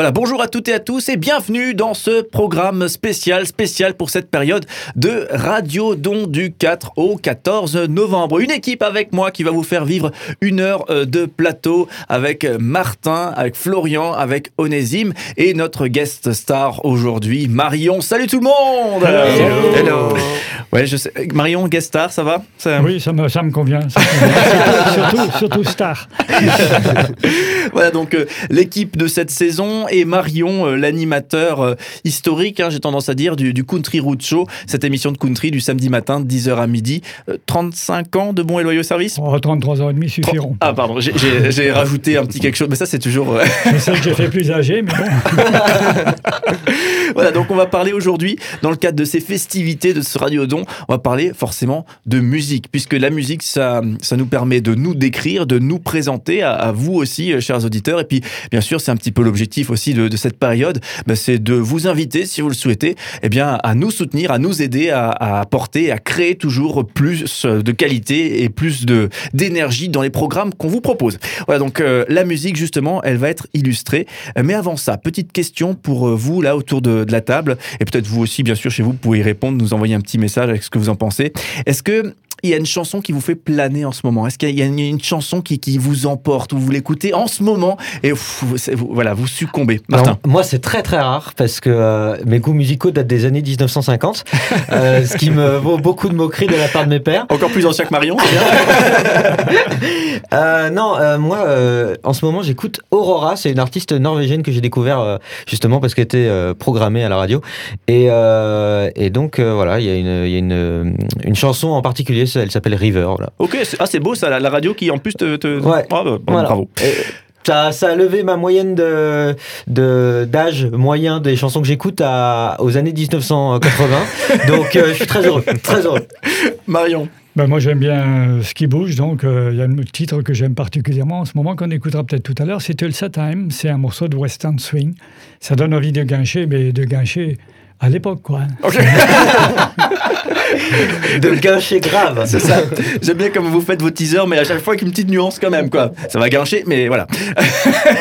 Voilà, bonjour à toutes et à tous et bienvenue dans ce programme spécial, spécial pour cette période de Radio Don du 4 au 14 novembre. Une équipe avec moi qui va vous faire vivre une heure euh, de plateau avec Martin, avec Florian, avec Onésime et notre guest star aujourd'hui, Marion. Salut tout le monde Hello. Hello. Ouais, je sais. Marion, guest star, ça va? Ça... Oui, ça me, ça me convient. Ça me convient. surtout, surtout star. voilà donc euh, l'équipe de cette saison et Marion, euh, l'animateur euh, historique, hein, j'ai tendance à dire, du, du, Country Road Show, cette émission de country du samedi matin de 10h à midi. 35 ans de bons et loyaux services? Oh, 33 ans et demi suffiront. Ah pardon, j'ai rajouté un petit quelque chose, mais ça c'est toujours... Je sais que j'ai fait plus âgé, mais bon. voilà, donc on va parler aujourd'hui, dans le cadre de ces festivités de ce Radiodon, on va parler forcément de musique, puisque la musique, ça, ça nous permet de nous décrire, de nous présenter à, à vous aussi, chers auditeurs, et puis bien sûr, c'est un petit peu l'objectif aussi de, cette période, ben, c'est de vous inviter, si vous le souhaitez, eh bien, à nous soutenir, à nous aider à, à apporter, à créer toujours plus de qualité et plus de d'énergie dans les programmes qu'on vous propose. Voilà, donc euh, la musique, justement, elle va être illustrée. Mais avant ça, petite question pour vous, là, autour de, de la table, et peut-être vous aussi, bien sûr, chez vous, vous pouvez y répondre, nous envoyer un petit message avec ce que vous en pensez. Est-ce que il y a une chanson qui vous fait planer en ce moment Est-ce qu'il y a une, une chanson qui, qui, vous emporte ou vous l'écoutez en ce moment et vous, vous, voilà, vous succombez Martin Moi, c'est très très rare parce que euh, mes goûts musicaux datent des années 1950, euh, ce qui me vaut beaucoup de moqueries de la part de mes pères. Encore plus ancien que Marion, euh, Non, moi, en ce moment, j'écoute Aurora. C'est une artiste norvégienne que j'ai découvert justement parce qu'elle était programmée à la radio. Et, et donc, voilà, il y a, une, y a une, une chanson en particulier elle s'appelle River. Là. Ok, ah, c'est beau ça, la, la, radio qui en plus te. te... Ouais. Bah, voilà. Bravo. Et ça, ça, a levé ma moyenne de, de, d'âge moyen des chansons que j'écoute à, aux années 1980. donc euh, je suis très heureux. Très heureux. Marion. Ben moi j'aime bien ce qui bouge, donc il euh, y a un titre que j'aime particulièrement en ce moment qu'on écoutera peut-être tout à l'heure, c'est Tulsa Time, c'est un morceau de Western Swing. Ça donne envie de gâcher, mais de gâcher à l'époque, quoi. Okay. de gâcher grave. C'est ça. J'aime bien comme vous faites vos teasers, mais à chaque fois avec une petite nuance quand même, quoi. Ça va gâcher, mais voilà.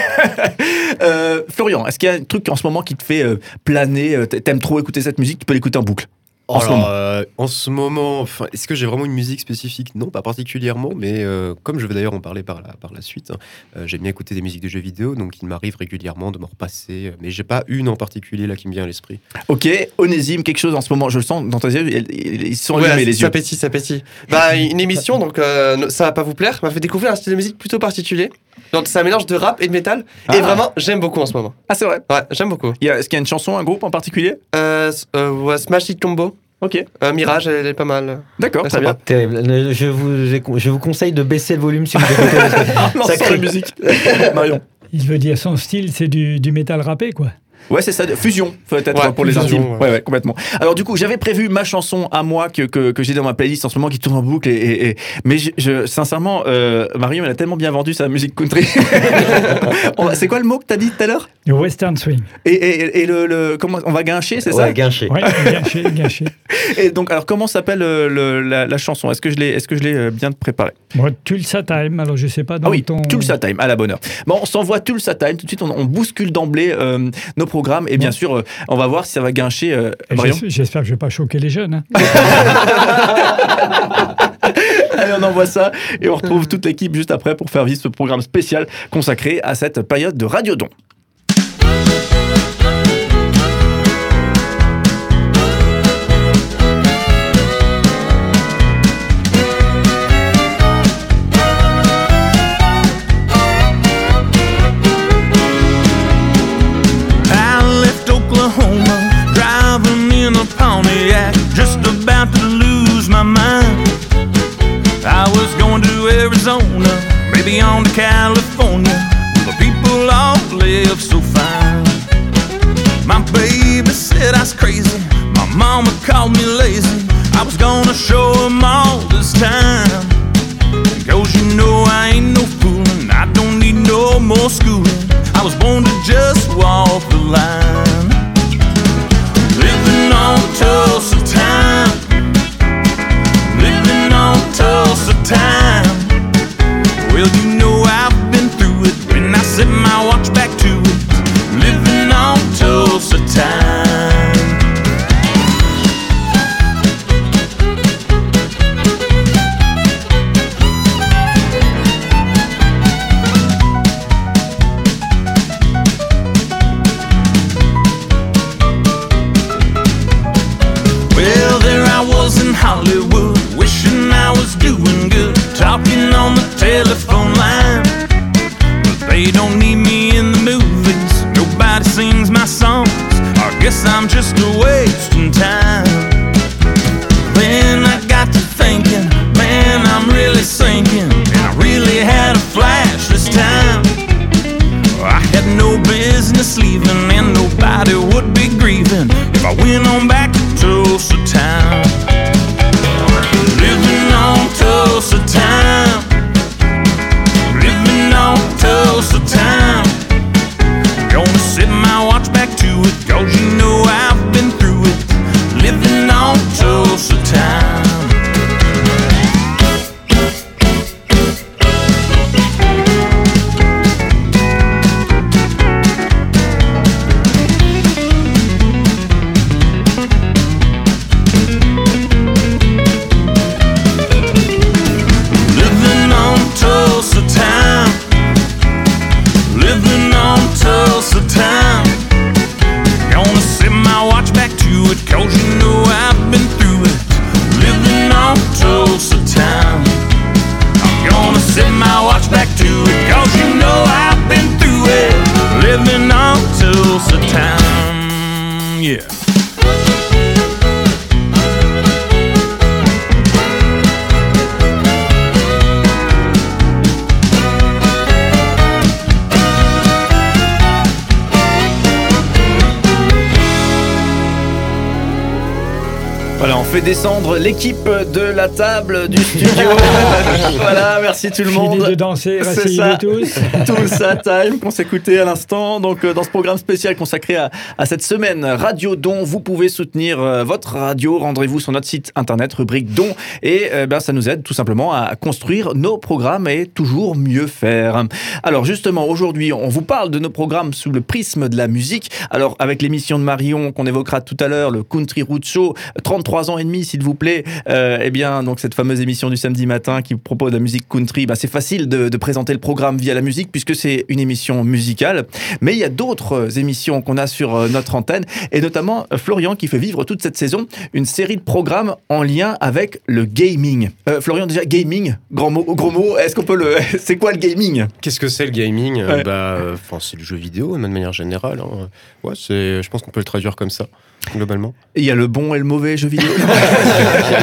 euh, Florian, est-ce qu'il y a un truc en ce moment qui te fait euh, planer T'aimes trop écouter cette musique Tu peux l'écouter en boucle? En, Alors, ce moment. Euh, en ce moment, enfin, est-ce que j'ai vraiment une musique spécifique? Non, pas particulièrement, mais euh, comme je vais d'ailleurs en parler par la, par la suite, hein, euh, j'aime bien écouter des musiques de jeux vidéo, donc il m'arrive régulièrement de me repasser, mais j'ai pas une en particulier là qui me vient à l'esprit. Ok, Onésime, quelque chose en ce moment, je le sens dans tes yeux, ils sont allumés ouais, les ça yeux. pétille, ça pétille. Bah, une émission, donc euh, ça va pas vous plaire, m'a fait découvrir un style de musique plutôt particulier. Donc c'est un mélange de rap et de métal, ah. et vraiment j'aime beaucoup en ce moment. Ah c'est vrai? Ouais, j'aime beaucoup. Est-ce qu'il y a une chanson, un groupe en particulier? Euh, ouais, Smash It Combo. Ok. Euh, Mirage, elle, est pas mal. D'accord, très bien. Terrible. Je vous, je vous conseille de baisser le volume si vous écoutez. ça crée musique. Marion. Il veut dire son style, c'est du, du métal rappé, quoi. Ouais, c'est ça, fusion, peut-être ouais, pour les intimes. Ouais. ouais. ouais, complètement. Alors, du coup, j'avais prévu ma chanson à moi que, que, que j'ai dans ma playlist en ce moment qui tourne en boucle. Et, et, et... Mais je, je, sincèrement, euh, Marion, elle a tellement bien vendu sa musique country. c'est quoi le mot que tu as dit tout à l'heure? Le western swing. Et, et, et le, le, comment, on va guincher, c'est ouais, ça? guincher. Ouais, guincher, guincher. Et donc, alors, comment s'appelle le, la, la, chanson? Est-ce que je l'ai est-ce que je l'ai bien préparée? Tulsa Time, alors je sais pas dans ah oui, ton... Tulsa Time, à la bonne heure. Bon, on s'envoie Tulsa Time, tout de suite, on, on bouscule d'emblée euh, nos programmes, et bien ouais. sûr, euh, on va voir si ça va guincher. Euh, J'espère que je vais pas choquer les jeunes. Hein. Allez, on envoie ça, et on retrouve toute l'équipe juste après pour faire vivre ce programme spécial consacré à cette période de Radiodon. Arizona, maybe on to California. The people all live so fine. My baby said I was crazy. My mama called me lazy. I was gonna show them all this time. Cause you know I ain't no fooling. I don't need no more schooling. I was born to just walk the line. Fait descendre l'équipe de la table du studio. voilà, merci tout le Fini monde. de danser, ça. tous. Tout ça time qu'on s'écoutait à l'instant. Donc, euh, dans ce programme spécial consacré à, à cette semaine Radio Don, vous pouvez soutenir euh, votre radio. Rendez-vous sur notre site internet, rubrique Don. Et euh, ben, ça nous aide tout simplement à construire nos programmes et toujours mieux faire. Alors, justement, aujourd'hui, on vous parle de nos programmes sous le prisme de la musique. Alors, avec l'émission de Marion qu'on évoquera tout à l'heure, le Country Road Show, 33 ans et s'il vous plaît. Euh, eh bien, donc, cette fameuse émission du samedi matin qui propose de la musique country, ben, c'est facile de, de présenter le programme via la musique puisque c'est une émission musicale. Mais il y a d'autres euh, émissions qu'on a sur euh, notre antenne et notamment Florian qui fait vivre toute cette saison une série de programmes en lien avec le gaming. Euh, Florian, déjà, gaming, grand mot, gros mot, est-ce qu'on peut le. c'est quoi le gaming? Qu'est-ce que c'est le gaming? Ouais. Bah, c'est le jeu vidéo de manière générale. hein. Ouais, c'est. Je pense qu'on peut le traduire comme ça, globalement. Il y a le bon et le mauvais jeu vidéo.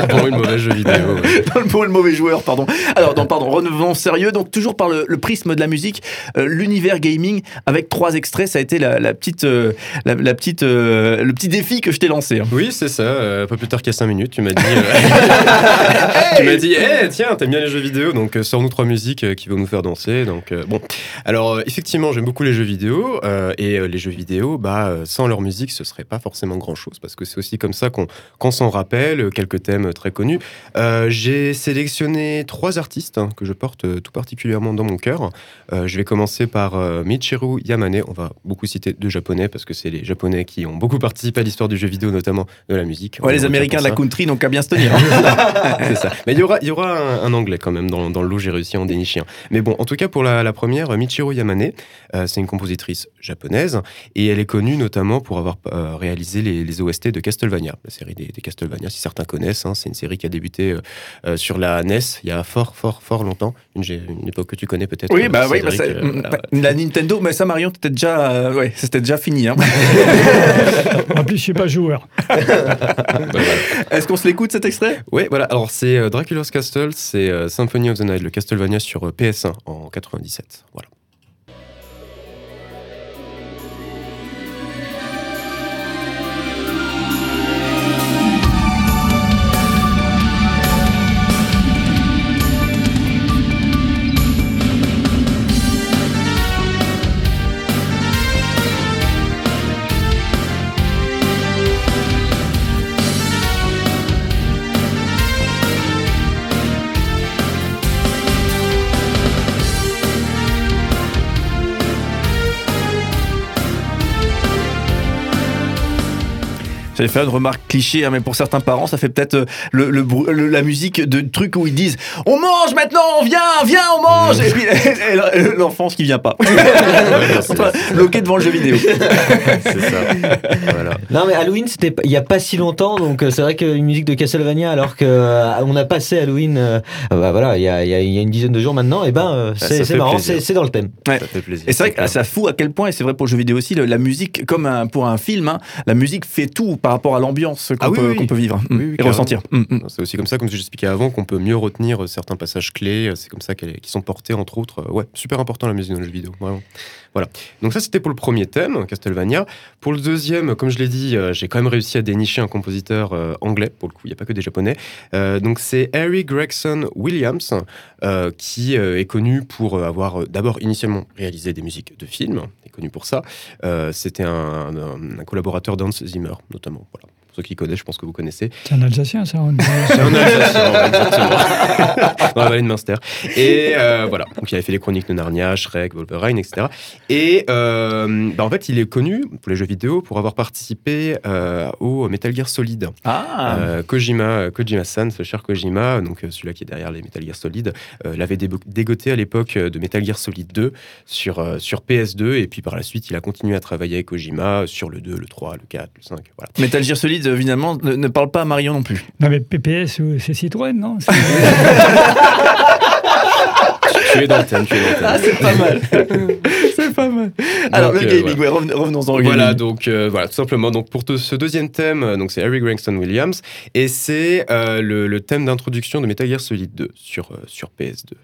Pour une mauvaise jeu vidéo. ouais. le bon et le mauvais joueur, pardon. Alors, non, pardon, revenons sérieux. Donc, toujours par le, le prisme de la musique, euh, l'univers gaming, avec trois extraits, ça a été la, la petite, euh, la, la petite, euh, le petit défi que je t'ai lancé. hein. Oui, c'est ça. euh, pas plus tard y a 5 minutes, tu m'as dit. euh, tu m'as dit, Eh, tiens, t'aimes bien les jeux vidéo, donc euh, sors-nous trois musiques euh, qui vont nous faire danser. Donc euh, bon, alors euh, effectivement, j'aime beaucoup les jeux vidéo euh, et euh, les jeux vidéo, bah euh, sans leur musique, ce serait pas forcément grand-chose parce que c'est aussi comme ça qu'on qu'on s'en rappelle euh, quelques thèmes très connus. Euh, J'ai sélectionné trois artistes hein, que je porte euh, tout particulièrement dans mon cœur. Euh, je vais commencer par Michiru Yamane. On va beaucoup citer deux japonais parce que c'est les japonais qui ont beaucoup participé à l'histoire du jeu vidéo, notamment de la musique. Ouais, les Américains de la country, donc à bien se tenir. C'est ça. Mais il y aura, il y aura un, un anglais quand même dans, dans le lot, j'ai réussi à en dénicher un. Mais bon, en tout cas, pour la, la première, Michiru Yamane, euh, c'est une compositrice japonaise et elle est connue notamment pour avoir euh, réalisé les, les OST de Castlevania, la série des, des Castlevania, si certains connaissent. hein. c'est une série qui a débuté euh, euh, sur la NES il y a fort, fort, fort longtemps. Une, époque que tu connais peut-être. oui, euh, bah oui, bah, euh, voilà, ouais. la Nintendo, mais ça, Marion, t'étais déjà, euh, ouais, c'était déjà fini. hein. En plus, je suis pas joueur. Bah, voilà. Est-ce qu'on se l'écoute cet extrait? Oui, voilà. Alors, c'est euh, Dracula's Castle, c'est euh, Symphony of the Night, le Castlevania sur euh, PS1 en 97. Voilà. J'allais faire une remarque cliché, hein, mais pour certains parents, ça fait peut-être euh, le, le brou- le- la musique de trucs où ils disent On mange maintenant, viens, viens, on mange Et puis et l'enfant qui vient pas. Bloqué devant le jeu vidéo. C'est ça. voilà. Non mais Halloween c'était il y a pas si longtemps donc euh, c'est vrai qu'une musique de Castlevania alors que euh, on a passé Halloween euh, bah, voilà il y a, il y a- il y a une dizaine de jours maintenant et ben euh, ça c'est marrant c'est c'est dans le thème. Ouais. Ça fait plaisir. Et c'est vrai que ça fout à quel point, et c'est vrai pour le jeu vidéo aussi, le- la musique, comme un- pour un film, hein, la musique fait tout par rapport à l'ambiance qu'on Ah oui, peut, oui. peut vivre Oui, et ressentir. C'est aussi comme ça, comme j'expliquais avant, qu'on peut mieux retenir euh, certains passages clés. C'est comme ça qu'ils sont portés, entre autres. Euh, Ouais, super important la musique dans le jeu vidéo. Vraiment. Voilà. Donc ça, c'était pour le premier thème, Castlevania. Pour le deuxième, comme je l'ai dit, euh, j'ai quand même réussi à dénicher un compositeur euh, anglais. Pour le coup, il n'y a pas que des japonais. Euh, donc c'est Harry Gregson Williams, qui est connu pour avoir d'abord initialement réalisé des musiques de films. Il est connu pour ça. C'était un, un- un collaborateur d'Hans Zimmer, notamment. Voilà. Ceux qui connaissent, je pense que vous connaissez. C'est un Alsacien, ça. on- C'est un Alsacien, exactement. Dans la vallée de Munster. Et euh, voilà. Donc, il avait fait les chroniques de Narnia, Shrek, Wolverine, etc. Et euh, bah, en fait, il est connu pour les jeux vidéo pour avoir participé euh, au Metal Gear Solid. Ah, Euh, Kojima, Kojima-san, ce cher Kojima, donc euh, celui-là qui est derrière les Metal Gear Solid, euh, l'avait débo- dégoté à l'époque de Metal Gear Solid 2 sur, euh, sur PS2. Et puis par la suite, il a continué à travailler avec Kojima sur le 2, le 3, le 4, le 5. Voilà. Metal Gear Solid, évidemment, ne, ne parle pas à Marion non plus. Non, mais PPS, euh, c'est Citroën, non C'est- tu es dans le thème, tu es dans le thème. Ah, c'est pas mal. c'est pas mal. Alors, Donc, le euh, gaming, voilà. ouais, reven- revenons-en au Voilà, gaming. donc euh, voilà, tout simplement. Donc pour te- ce deuxième thème, euh, donc c'est Harry Gregson Williams et c'est euh, le, le thème d'introduction de Metal Gear Solid 2 sur euh, sur PS2.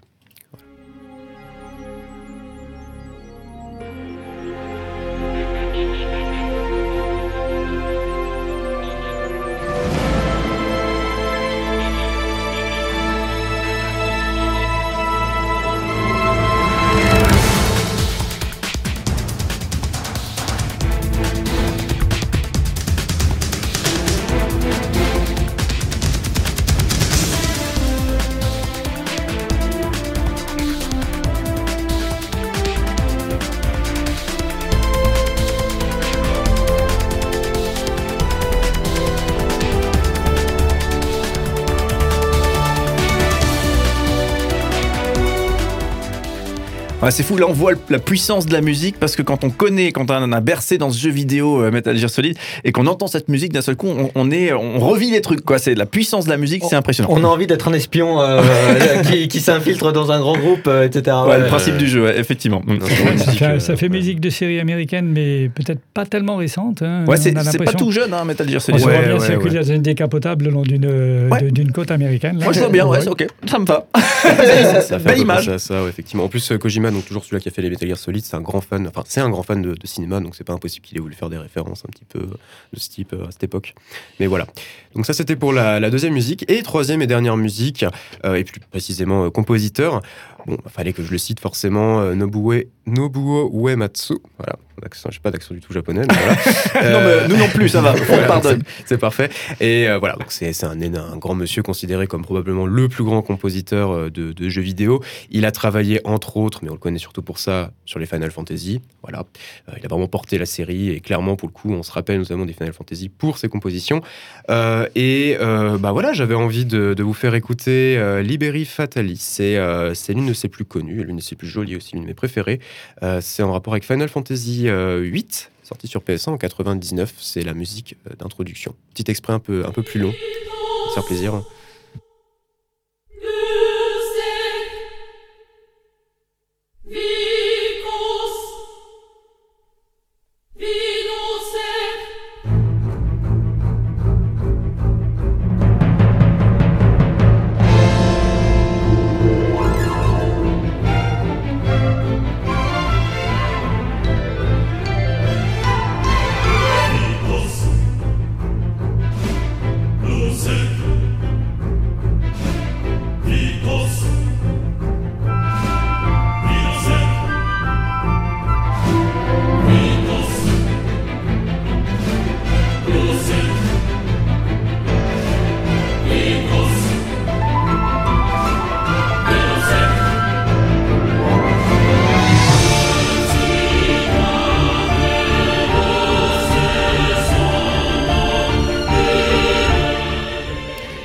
Ouais, c'est fou, là on voit la puissance de la musique parce que quand on connaît, quand on a bercé dans ce jeu vidéo euh, Metal Gear Solid et qu'on entend cette musique d'un seul coup, on, on est, on revit les trucs quoi. C'est la puissance de la musique, c'est impressionnant. On a envie d'être un espion euh, qui, qui s'infiltre dans un grand groupe euh, etc. Ouais, Ouais, le principe du jeu, ouais, effectivement. Non, ça fait, ça fait ouais. musique de série américaine, mais peut-être pas tellement récente. hein. Ouais, On c'est pas tout jeune, hein, Metal Gear On Solid. Ouais, voit bien ouais, circuler ouais. dans une décapotable le long d'une Ouais. de- d'une côte américaine. là. Moi je vois bien, ouais, c'est ok, ça me va. Ça fait un Belle image. ça, ouais, effectivement. En plus, Kojima, donc toujours celui-là qui a fait les Metal Gear Solid, c'est un grand fan. Enfin, c'est un grand fan de, cinéma, donc c'est pas impossible qu'il ait voulu faire des références un petit peu de ce type euh, à cette époque. Mais voilà. Donc ça, c'était pour la, deuxième musique et troisième et dernière musique, euh, et plus précisément euh, compositeur. Bon, fallait que je le cite forcément, euh, Nobuo, Uematsu. Voilà, Accent- j'ai pas d'accent du tout japonais. Mais voilà. Non, Euh, mais nous non plus, ça va, on voilà, pardonne. c'est- parfait. Et euh, voilà, donc c'est un, grand monsieur considéré comme probablement le plus grand compositeur euh, de, de jeux vidéo. Il a travaillé entre autres, mais on le connaît surtout pour ça, sur les Final Fantasy. Voilà, Euh, il a vraiment porté la série et clairement pour le coup, on se rappelle notamment des Final Fantasy pour ses compositions. Et bah voilà, j'avais envie de, de vous faire écouter Liberi Fatalis. C'est c'est l'une de ses plus connues, l'une de ses plus jolies aussi, l'une de mes préférées. Euh, c'est en rapport avec Final Fantasy euh, 8, sorti sur PS1 en 99. C'est la musique euh, d'introduction. Petit exprès un peu, plus long. Ça faire plaisir.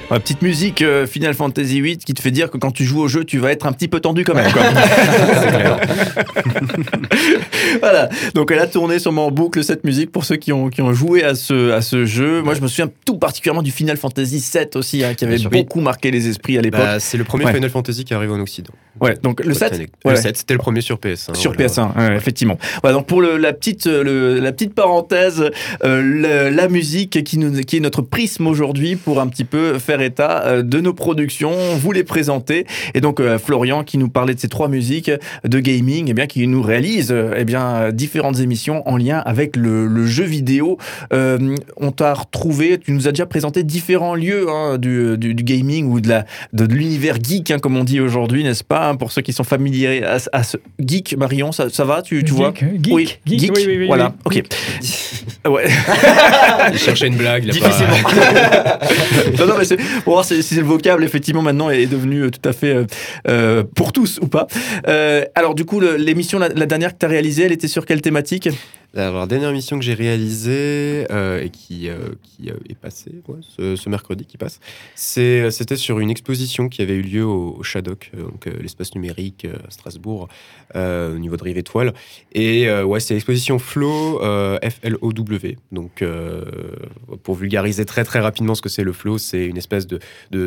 Ouais, petite musique euh, Final Fantasy VIII qui te fait dire que quand tu joues au jeu, tu vas être un petit peu tendu quand même. quoi. voilà. Donc elle a tourné sûrement en boucle cette musique pour ceux qui ont, qui ont joué à ce, à ce jeu. Moi, je me souviens tout particulièrement du Final Fantasy VII aussi, hein, qui avait beaucoup marqué les esprits à l'époque. Bah, c'est le premier Ouais. Final Fantasy qui arrive en Occident. ouais, donc le 7 Le ouais. 7, c'était le premier sur PS1. Sur voilà. PS1, ouais, effectivement. Voilà, donc pour le- la, petite, euh, le- la petite parenthèse, euh, le- la musique qui, nous, qui est notre prisme aujourd'hui pour un petit peu faire état euh, de nos productions, vous les présenter. Et donc euh, Florian qui nous parlait de ces trois musiques de gaming, et bien qui nous réalise euh, eh bien différentes émissions en lien avec le, le jeu vidéo. Euh, on t'a retrouvé, tu nous as déjà présenté différents lieux hein, du, du- du gaming ou de la de, de l'univers geek, hein, comme on dit aujourd'hui, n'est-ce pas hein, Pour ceux qui sont familiers à, à ce geek, Marion, ça, ça va Tu, tu vois? Geek, geek, Oui, geek, geek, oui, oui, oui, voilà, ok. Ouais. Il cherchait une blague. il a Difficilement. pas- non, non, mais c'est pour voir si, si le vocable, effectivement, maintenant est devenu euh, tout à fait euh, euh, pour tous ou pas. Alors, du coup, l'émission, la, la dernière que tu as réalisée, elle était sur quelle thématique? La dernière mission que j'ai réalisée euh, et qui, euh, euh, est passée ce, mercredi qui passe, c'était sur une exposition qui avait eu lieu au, au Shadok, donc l'espace numérique à Strasbourg, au niveau de Rive Étoile. Et ouais, c'est l'exposition Flow, F-L-O-W. Donc, pour vulgariser très très rapidement ce que c'est le flow, c'est une espèce de,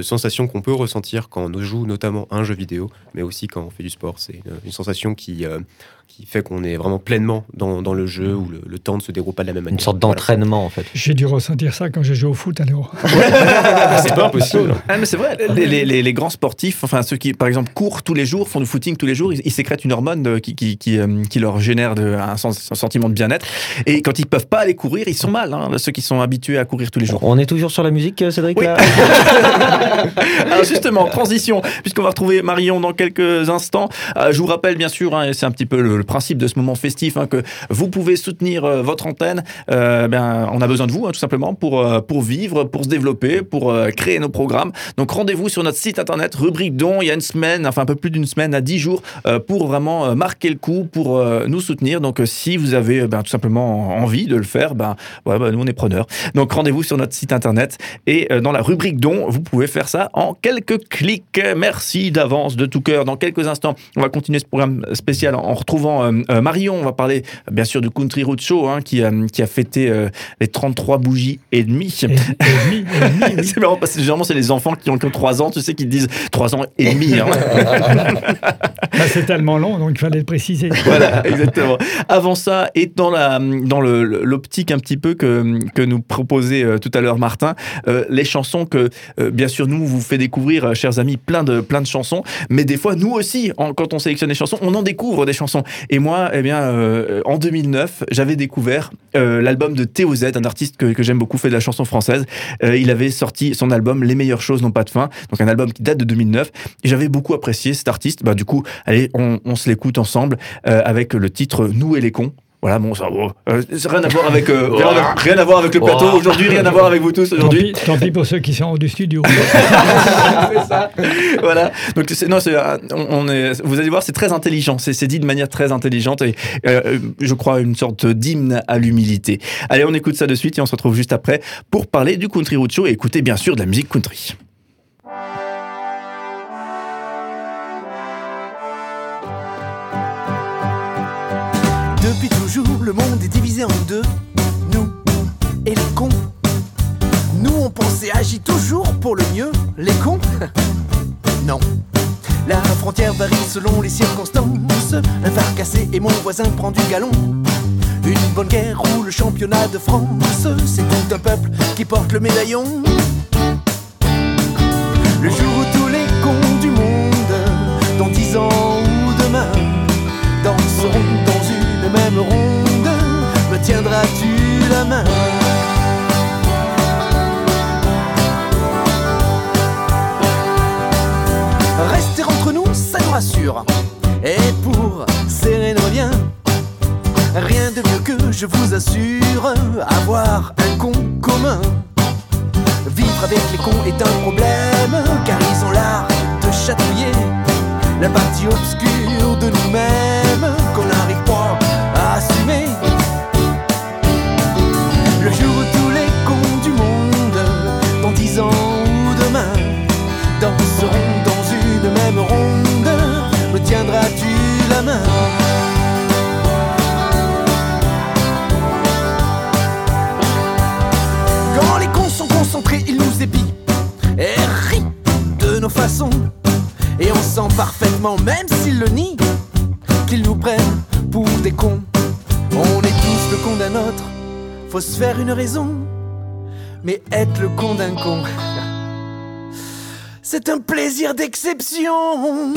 sensation qu'on peut ressentir quand on joue notamment un jeu vidéo, mais aussi quand on fait du sport. C'est une, sensation qui, qui fait qu'on est vraiment pleinement dans, dans le jeu où le, le temps ne se déroule pas de la même manière. Une sorte Voilà. d'entraînement, en fait. J'ai dû ressentir ça quand j'ai joué au foot alors. Ah, c'est pas impossible. Ah, mais c'est vrai, les, les- les- les grands sportifs, enfin ceux qui, par exemple, courent tous les jours, font du footing tous les jours, ils, ils sécrètent une hormone euh, qui, qui, qui, euh, qui leur génère de- un, sens- un sentiment de bien-être. Et quand ils peuvent pas aller courir, ils sont mal, hein, ceux qui sont habitués à courir tous les jours. On est toujours sur la musique, euh, Cédric Oui. là Alors justement, transition, puisqu'on va retrouver Marion dans quelques instants. Euh, je vous rappelle bien sûr, hein, c'est un petit peu le, le principe de ce moment festif, hein, que vous pouvez soutenir euh, votre antenne. Euh, ben, on a besoin de vous, hein, tout simplement, pour, euh, pour vivre, pour se développer, pour créer nos programmes. Donc rendez-vous sur notre site internet, rubrique don, il y a une semaine, enfin un peu plus d'une semaine, à 10 jours, pour vraiment marquer le coup, pour nous soutenir. Donc si vous avez ben, tout simplement envie de le faire, ben, ben, nous on est preneurs. Donc rendez-vous sur notre site internet et dans la rubrique don, vous pouvez faire ça en quelques clics. Merci d'avance, de tout cœur. Dans quelques instants, on va continuer ce programme spécial en retrouvant euh, euh, Marion. On va parler bien sûr du Country Road Show hein, qui, euh, qui a fêté les 33 bougies et demie. Et, et demi, et demi, oui. C'est marrant parce que généralement c'est les enfants qui ont, ont 3 ans, tu sais, qui disent 3 ans et demi. hein. Bah, c'est tellement long, donc il fallait le préciser. voilà, exactement. Avant ça, et dans la dans le- l'optique un petit peu que, que nous proposait tout à l'heure Martin, euh, les chansons que euh, bien sûr nous vous fait découvrir, chers amis, plein de plein de chansons, mais des fois nous aussi, en- quand on sélectionne des chansons, on en découvre des chansons. Et moi, eh bien, euh, en 2009, j'avais découvert euh, l'album de Théo Z, un artiste que, que j'aime beaucoup, fait de la chanson française. Euh, il avait sorti son album Les meilleures choses n'ont pas de fin, donc un album qui date de 2009. Et j'avais beaucoup apprécié cet artiste. Bah, du coup, allez, on, on se l'écoute ensemble euh, avec le titre Nous et les cons. Voilà, bon, ça, bon, euh, rien à voir avec, euh, rien, à- rien à voir avec le plateau aujourd'hui, rien à voir avec vous tous Tant aujourd'hui. pis, tant pis pour ceux qui sont hors du studio. c'est ça. voilà. Donc c'est non, c'est euh, on, on est. Vous allez voir, c'est très intelligent. C'est c'est dit de manière très intelligente et euh, je crois une sorte d'hymne à l'humilité. Allez, on écoute ça de suite et on se retrouve juste après pour parler du country road show et écouter bien sûr de la musique country. Le monde est divisé en deux. Nous et les cons. Nous, on pense et agit toujours pour le mieux. Les cons Non. La frontière varie selon les circonstances. Un phare cassé et mon voisin prend du galon. Une bonne guerre ou le championnat de France. C'est tout un peuple qui porte le médaillon. Le jour où tous les cons du monde, dans dix ans ou demain, danseront dans une même ronde, tiendras-tu la main? Rester entre nous, ça nous rassure. Et pour serrer nos liens, rien de mieux que je vous assure, avoir un con commun. Vivre avec les cons est un problème, car ils ont l'art de chatouiller la partie obscure même s'ils le nient, qu'ils nous prennent pour des cons. On est tous le con d'un autre, faut se faire une raison. Mais être le con d'un con, c'est un plaisir d'exception.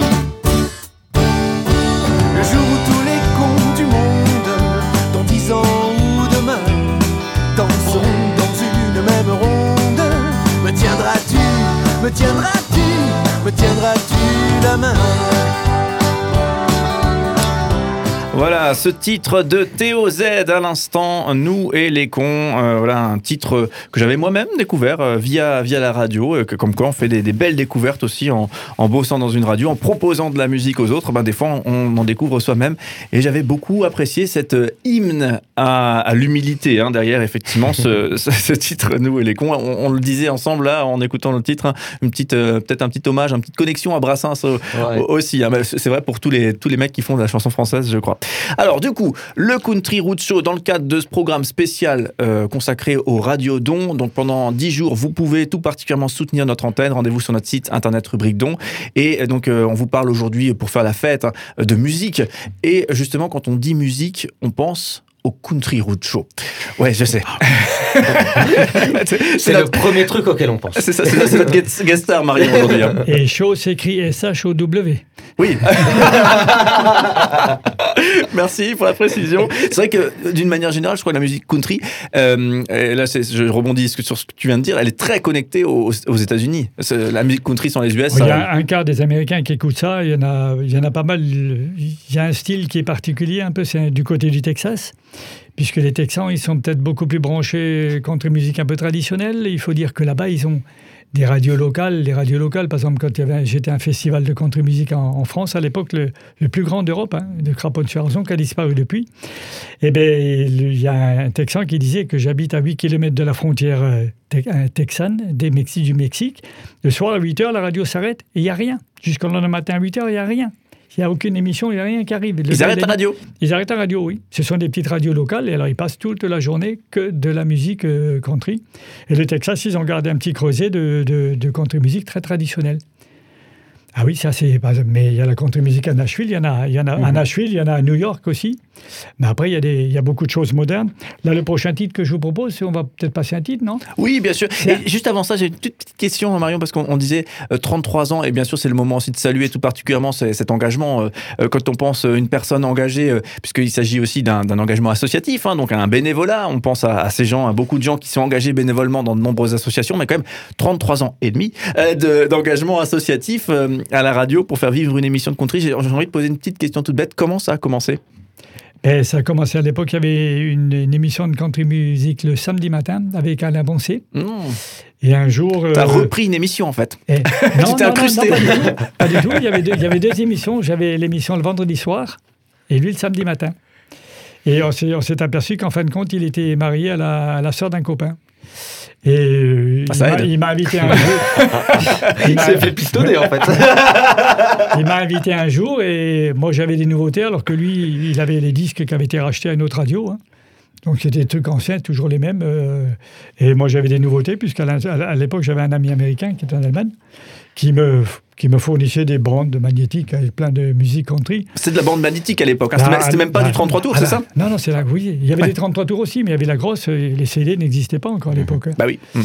Le jour où tous les cons du monde, dans dix ans ou demain, danseront dans une même ronde, me tiendras-tu, me tiendras-tu, me tiendras-tu la main? Voilà, ce titre de Théo Z à l'instant, Nous et les cons. Euh, voilà, un titre que j'avais moi-même découvert euh, via, via la radio. euh, que, comme quoi, on fait des, des belles découvertes aussi en, en bossant dans une radio, en proposant de la musique aux autres. Ben, des fois, on en découvre soi-même. Et j'avais beaucoup apprécié cette euh, hymne à, à l'humilité hein, derrière, effectivement, ce, ce, ce titre Nous et les cons. On, on le disait ensemble là, en écoutant le titre, hein, une petite, euh, peut-être un petit hommage, une petite connexion à Brassens Ouais. aussi. hein. C'est vrai pour tous les, tous les mecs qui font de la chanson française, je crois. Alors, du coup, le Country Route Show, dans le cadre de ce programme spécial euh, consacré au Radio Don, donc pendant 10 jours, vous pouvez tout particulièrement soutenir notre antenne. Rendez-vous sur notre site internet rubrique Don. Et euh, donc, euh, on vous parle aujourd'hui pour faire la fête hein, de musique. Et justement, quand on dit musique, on pense au Country Route Show. Ouais, je sais. C'est le premier truc auquel on pense. C'est ça, c'est notre guest guest star, Marion, aujourd'hui. hein. Et show s'écrit S-H-O-W. Oui. Merci pour la précision. C'est vrai que d'une manière générale, je crois que la musique country, euh, et là c'est- je rebondis sur ce que tu viens de dire, elle est très connectée aux, aux États-Unis. C'est- La musique country sans les US, Il y a un quart des Américains qui écoutent ça. Il y en a, il y en a pas mal. Il y a un style qui est particulier, un peu, c'est du côté du Texas, puisque les Texans, ils sont peut-être beaucoup plus branchés contre une musique un peu traditionnelle. Il faut dire que là-bas, ils ont des radios locales. Les radios locales, par exemple, quand j'étais à un festival de country music en, en France, à l'époque, le, plus grand d'Europe, hein, de Craponne-sur-Arzon, qui a disparu depuis. Eh bien, il y a un Texan qui disait que j'habite à 8 km de la frontière euh, euh, texane, des Mexi- du Mexique. Le soir à 8 h, la radio s'arrête et il n'y a rien. Jusqu'au lendemain matin à 8 h, il n'y a rien. Il n'y a aucune émission, il n'y a rien qui arrive. Le Ils arrêtent la radio. Ils arrêtent la radio, oui. Ce sont des petites radios locales et alors ils passent toute la journée que de la musique euh, country. Et le Texas, ils ont gardé un petit creuset de, de, de country musique très traditionnelle. Ah oui, ça c'est. Mais il y a la country music à Nashville, il y en a, il y en a à Nashville, il y en a à New York aussi. Mais après, il y, a des, il y a beaucoup de choses modernes. Là, le prochain titre que je vous propose, on va peut-être passer un titre, non? Oui, bien sûr. Et juste avant ça, j'ai une toute petite question, Marion, parce qu'on on disait euh, 33 ans, et bien sûr, c'est le moment aussi de saluer tout particulièrement ce- cet engagement. euh, euh, quand on pense euh, une personne engagée, euh, puisqu'il s'agit aussi d'un engagement associatif, hein, donc un bénévolat, on pense à, à ces gens, à beaucoup de gens qui sont engagés bénévolement dans de nombreuses associations, mais quand même 33 ans et demi euh, de- d'engagement associatif euh, à la radio pour faire vivre une émission de country. J'ai envie de poser une petite question toute bête. Comment ça a commencé? Et ça a commencé à l'époque, il y avait une, une émission de country music le samedi matin avec Alain Boncé. Mmh. Et un jour. T'as euh, repris une émission, en fait. Et- Tu t'es incrusté. pas, du tout. Pas du tout. Il y avait deux, il y avait deux émissions. J'avais l'émission le vendredi soir et lui le samedi matin. Et on s'est, on s'est aperçu qu'en fin de compte, il était marié à la, à la sœur d'un copain. Et euh, Ah, il, m'a, invité un jour. il, s'est fait pistonner en fait. il m'a invité un jour et moi j'avais des nouveautés alors que lui, il avait les disques qui avaient été rachetés à une autre radio. hein. Donc c'était des trucs anciens, toujours les mêmes. euh, et moi j'avais des nouveautés, puisqu'à l'époque j'avais un ami américain qui était en Allemagne, qui me, qui me fournissait des bandes magnétiques avec plein de musique country. C'est de la bande magnétique à l'époque. hein. C'était Ah, c'était même pas ah, du 33 tours, ah, c'est là. ça Non, non, c'est là, oui. Il y avait Ouais. des 33 tours aussi, mais il y avait la grosse, euh, les CD n'existaient pas encore à l'époque. hein. Bah oui. Mmh.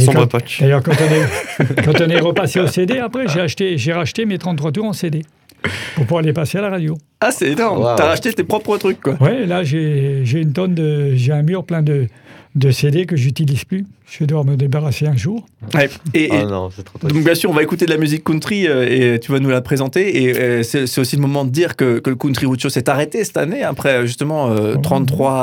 Sombre poche. D'ailleurs, quand on, est, quand on est repassé au CD, après, j'ai acheté, j'ai racheté mes 33 tours en CD pour pouvoir les passer à la radio. Ah, c'est énorme. Wow. T'as racheté tes propres trucs, quoi. Ouais, là, j'ai j'ai une tonne de. J'ai un mur plein de, de CD que j'utilise plus. Je vais devoir me débarrasser un jour. Ouais. Et, et- Oh non, c'est trop donc, bien sûr, on va écouter de la musique country euh, et tu vas nous la présenter. Et euh, c'est c'est aussi le moment de dire que, que le Country Show s'est arrêté cette année, après justement euh, 33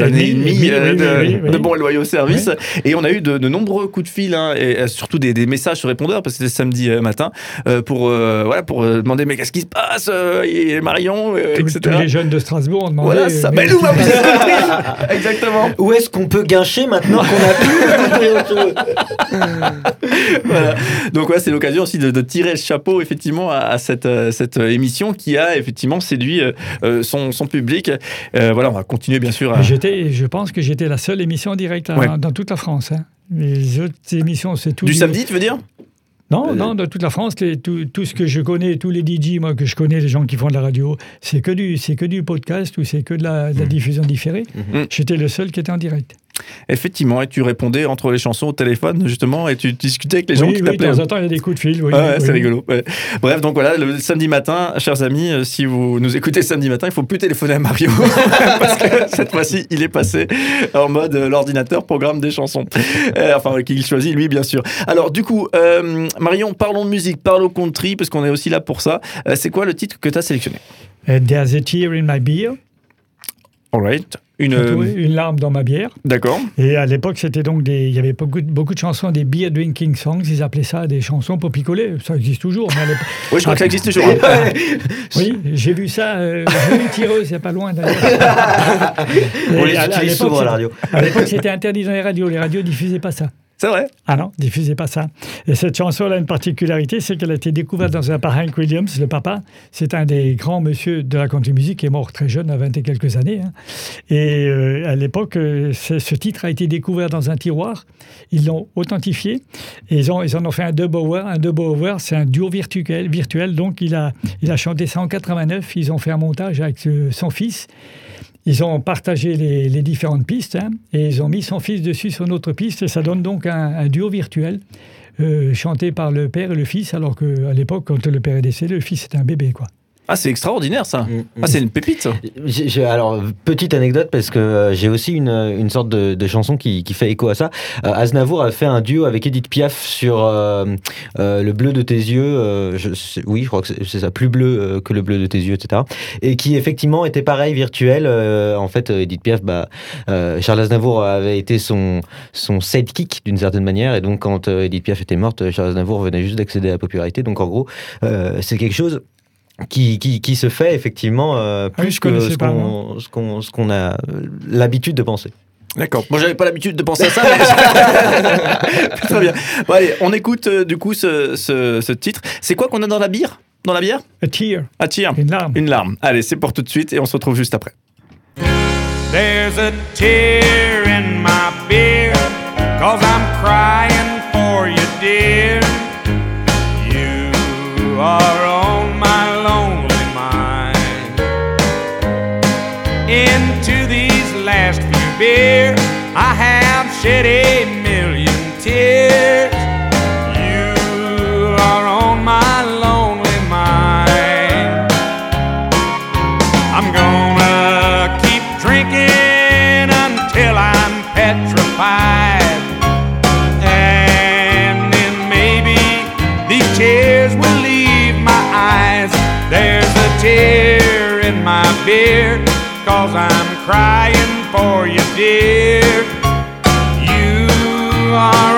années et Et demie euh, de, oui, oui, oui. de bons et loyaux services. Et on a eu de, de nombreux coups de fil, hein, et euh, surtout des, des messages sur répondeur, parce que c'était samedi euh, matin, euh, pour, euh, voilà, pour euh, demander mais qu'est-ce qui se passe euh, et Marion, euh, Tous, etc. tous les jeunes de Strasbourg ont demandé. Voilà, ça mais- ou ma musique country Exactement. Où est-ce qu'on peut guincher maintenant qu'on a plus voilà. Donc ouais, c'est l'occasion aussi de, de tirer le chapeau effectivement à, à cette, euh, cette euh, émission qui a effectivement séduit euh, son, son public. Euh, voilà, on va continuer bien sûr à... J'étais, je pense que j'étais la seule émission en direct hein, Ouais. dans toute la France. hein. Les autres émissions, c'est tout. Du samedi, tu veux dire? Non, non, dans toute la France, les- tout, tout ce que je connais, tous les DJ, moi, que je connais, les gens qui font de la radio, c'est que du, c'est que du podcast ou c'est que de la, de la diffusion différée. Mhm. J'étais le seul qui était en direct. Effectivement, et tu répondais entre les chansons au téléphone, justement, et tu discutais avec les gens qui oui, de t'appelaient. temps en temps, il y a des coups de fil. Oui, Ah ouais, oui, c'est rigolo. ouais. Bref, donc voilà, le samedi matin, chers amis, euh, si vous nous écoutez samedi matin, il faut plus téléphoner à Mario parce que cette fois-ci, il est passé en mode euh, l'ordinateur programme des chansons. Euh, enfin, qu'il choisit lui, bien sûr. Alors, du coup, euh, Marion, parlons de musique, parlons country, parce qu'on est aussi là pour ça. Euh, c'est quoi le titre que tu as sélectionné There's a tear in my beer. All right. Une. Euh, Une larme dans ma bière. D'accord. Et à l'époque, c'était donc des, il y avait beaucoup, de- beaucoup de chansons, des beer drinking songs. Ils appelaient ça des chansons pour picoler. Ça existe toujours. Mais Oui, je crois que ça existe toujours. oui, j'ai vu ça. Euh, j'ai une tireuse, c'est pas loin d'ailleurs. On les utilise souvent à la radio. À l'époque, c'était interdit dans les radios. Les radios diffusaient pas ça. C'est vrai. Ah non, diffusez pas ça. Et cette chanson a une particularité, c'est qu'elle a été découverte dans un par Hank Williams, le papa. C'est un des grands monsieur de la country music qui est mort très jeune, à 20 et quelques années. hein. Et euh, à l'époque, euh, ce titre a été découvert dans un tiroir. Ils l'ont authentifié ils, en ont fait un dub over. Un dub over, c'est un duo virtuel. Donc il a, il a chanté ça en 89. Ils ont fait un montage avec euh, son fils. Ils ont partagé les, différentes pistes hein, et ils ont mis son fils dessus sur notre piste et ça donne donc un, un duo virtuel euh, chanté par le père et le fils alors qu'à l'époque quand le père est décédé le fils était un bébé quoi. Ah, c'est extraordinaire ça. Mm, Ah, c'est une pépite ça. Alors, petite anecdote, parce que euh, j'ai aussi une, une sorte de, de chanson qui, qui fait écho à ça. Euh, Aznavour a fait un duo avec Edith Piaf sur euh, Le bleu de tes yeux. je oui, je crois que c'est ça, plus bleu que le bleu de tes yeux, etc. Et qui effectivement était pareil, virtuel. En fait, Edith Piaf, bah, Charles Aznavour avait été son, son sidekick d'une certaine manière. Et donc, quand Edith Piaf était morte, Charles Aznavour venait juste d'accéder à la popularité. Donc, en gros, c'est quelque chose qui, qui, qui se fait effectivement euh, Ah plus que ce qu'on ce qu'on- ce qu'on a l'habitude de penser. D'accord. Moi, j'avais pas l'habitude de penser à ça. mais- Très bien. Bon, allez, on écoute euh, du coup ce, ce- ce titre. C'est quoi qu'on a dans la bière? Dans la bière? A tear, Ah, tiens. une larme. Une larme. Allez, c'est pour tout de suite et on se retrouve juste après. There's a tear in my beer, cause I'm crying for you, dear. You are Into these last few beers, I have shed a million tears. You are on my lonely mind. I'm gonna keep drinking until I'm petrified. And then maybe these tears will leave my eyes. There's a tear in my beer, cause I'm crying for you, dear. You are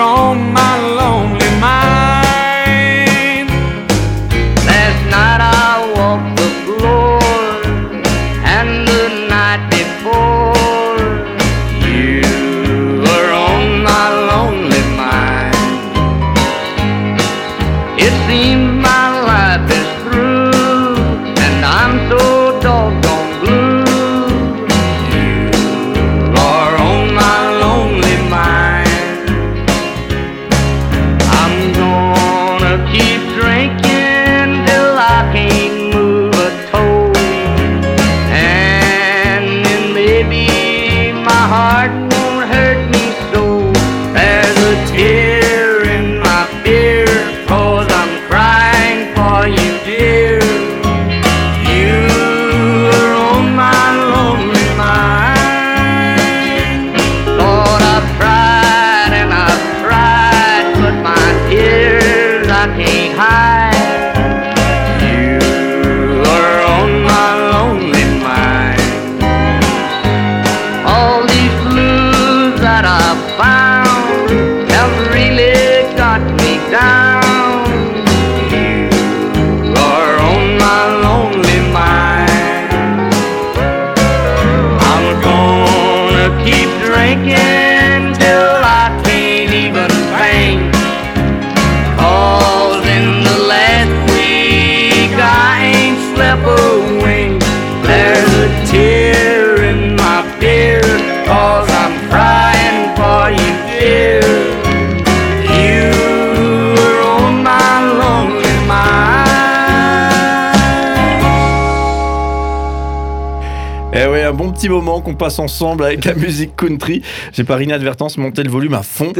passe ensemble avec la musique country. J'ai par inadvertance monté le volume à fond.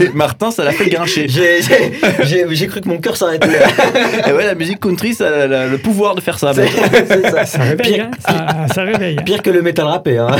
Et Martin, ça l'a fait grincher. J'ai- j'ai- J'ai j'ai cru que mon cœur s'arrêtait là. Et ouais, la musique country, ça a le pouvoir de faire ça. C'est c'est ça. Ça réveille, Pire, hein, ça, réveille. pire que le métal rappé. Hein.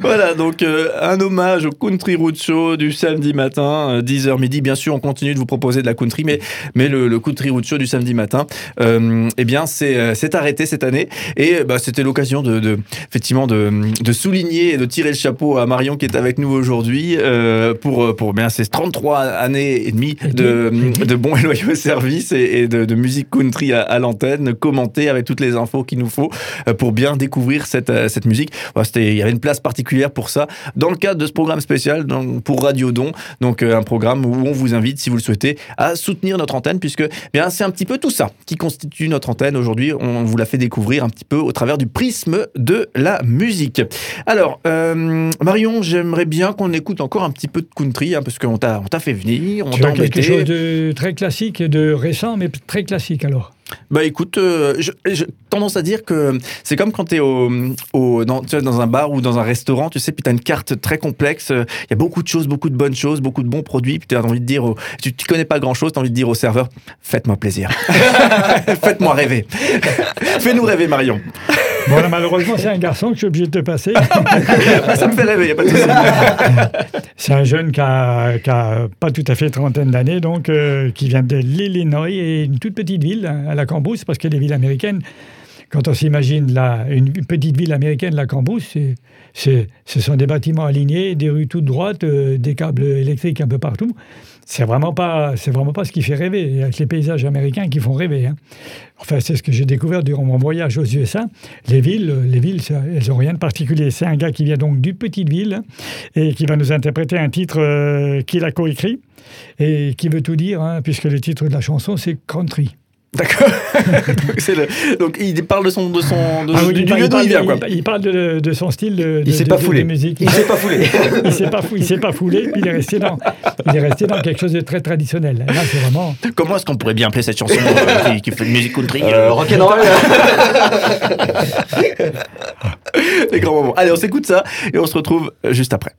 Voilà, donc euh, un hommage au Country Road Show du samedi matin, euh, 10h midi. Bien sûr, on continue de vous proposer de la country, mais, mais le, le Country Road Show du samedi matin, euh, eh bien, c'est euh, c'est arrêté cette année. Et bah, c'était l'occasion de, de, effectivement, de, de souligner et de tirer le chapeau à Marion qui est avec nous aujourd'hui euh, pour, pour bien ces 33 années et demie de, de bons et loyaux services et, et de, de musique country à, à l'antenne, commenter avec toutes les infos qu'il nous faut euh, pour bien découvrir cette, euh, cette musique. C'était- il y avait une place particulière pour ça dans le cadre de ce programme spécial donc, pour Radio Don, donc euh, un programme où on vous invite, si vous le souhaitez, à soutenir notre antenne, puisque bien c'est un petit peu tout ça qui constitue notre antenne aujourd'hui. On vous l'a fait découvrir un petit peu au travers du prisme de la musique. Alors, euh, Marion, j'aimerais bien qu'on écoute encore un petit peu de country, hein, parce qu'on t'a on t'a fait venir, on Tu t'a quelque chose de très classique et de récent, mais très classique alors. Bah écoute, euh, j'ai tendance à dire que c'est comme quand tu es au, au- dans, tu dans un bar ou dans un restaurant, tu sais, puis tu as une carte très complexe, euh, il y a beaucoup de choses, beaucoup de bonnes choses, beaucoup de bons produits, puis tu as envie de dire, au- tu connais pas grand-chose, tu as envie de dire au serveur, faites-moi plaisir, faites-moi rêver, fais-nous rêver Marion. Bon, là, malheureusement, c'est un garçon que je suis obligé de te passer. Ah, ça me fait rêver, il a pas de souci. C'est un jeune qui a, qui a pas tout à fait trentaine d'années, donc euh, qui vient de l'Illinois et une toute petite ville hein, à la Cambrousse, parce que les villes américaines, quand on s'imagine la- une petite ville américaine, la Cambrousse, c'est- c'est- ce sont des bâtiments alignés, des rues toutes droites, euh, des câbles électriques un peu partout. C'est vraiment pas, c'est vraiment pas ce qui fait rêver. Que les paysages américains qui font rêver. hein. Enfin, c'est ce que j'ai découvert durant mon voyage aux USA. Les villes, les villes, elles ont rien de particulier. C'est un gars qui vient donc d'une petite ville et qui va nous interpréter un titre euh, qu'il a coécrit et qui veut tout dire, hein, puisque le titre de la chanson c'est Country. D'accord. donc, c'est le- donc il parle de son, de son, de- Ah oui, du, lieu d'où il vient, quoi. il- il parle de, de son style de, Il de- s'est de- pas foulé. de musique. Il s'est pas foulé. il s'est pas, fou- il s'est pas foulé, puis il est resté dans, il est resté dans quelque chose de très traditionnel. Là, c'est vraiment. Comment est-ce qu'on pourrait bien appeler cette chanson euh, qui, qui fait de musique country Euh, euh, rock'n'roll. Les grands moments. Allez, on s'écoute ça et on se retrouve juste après.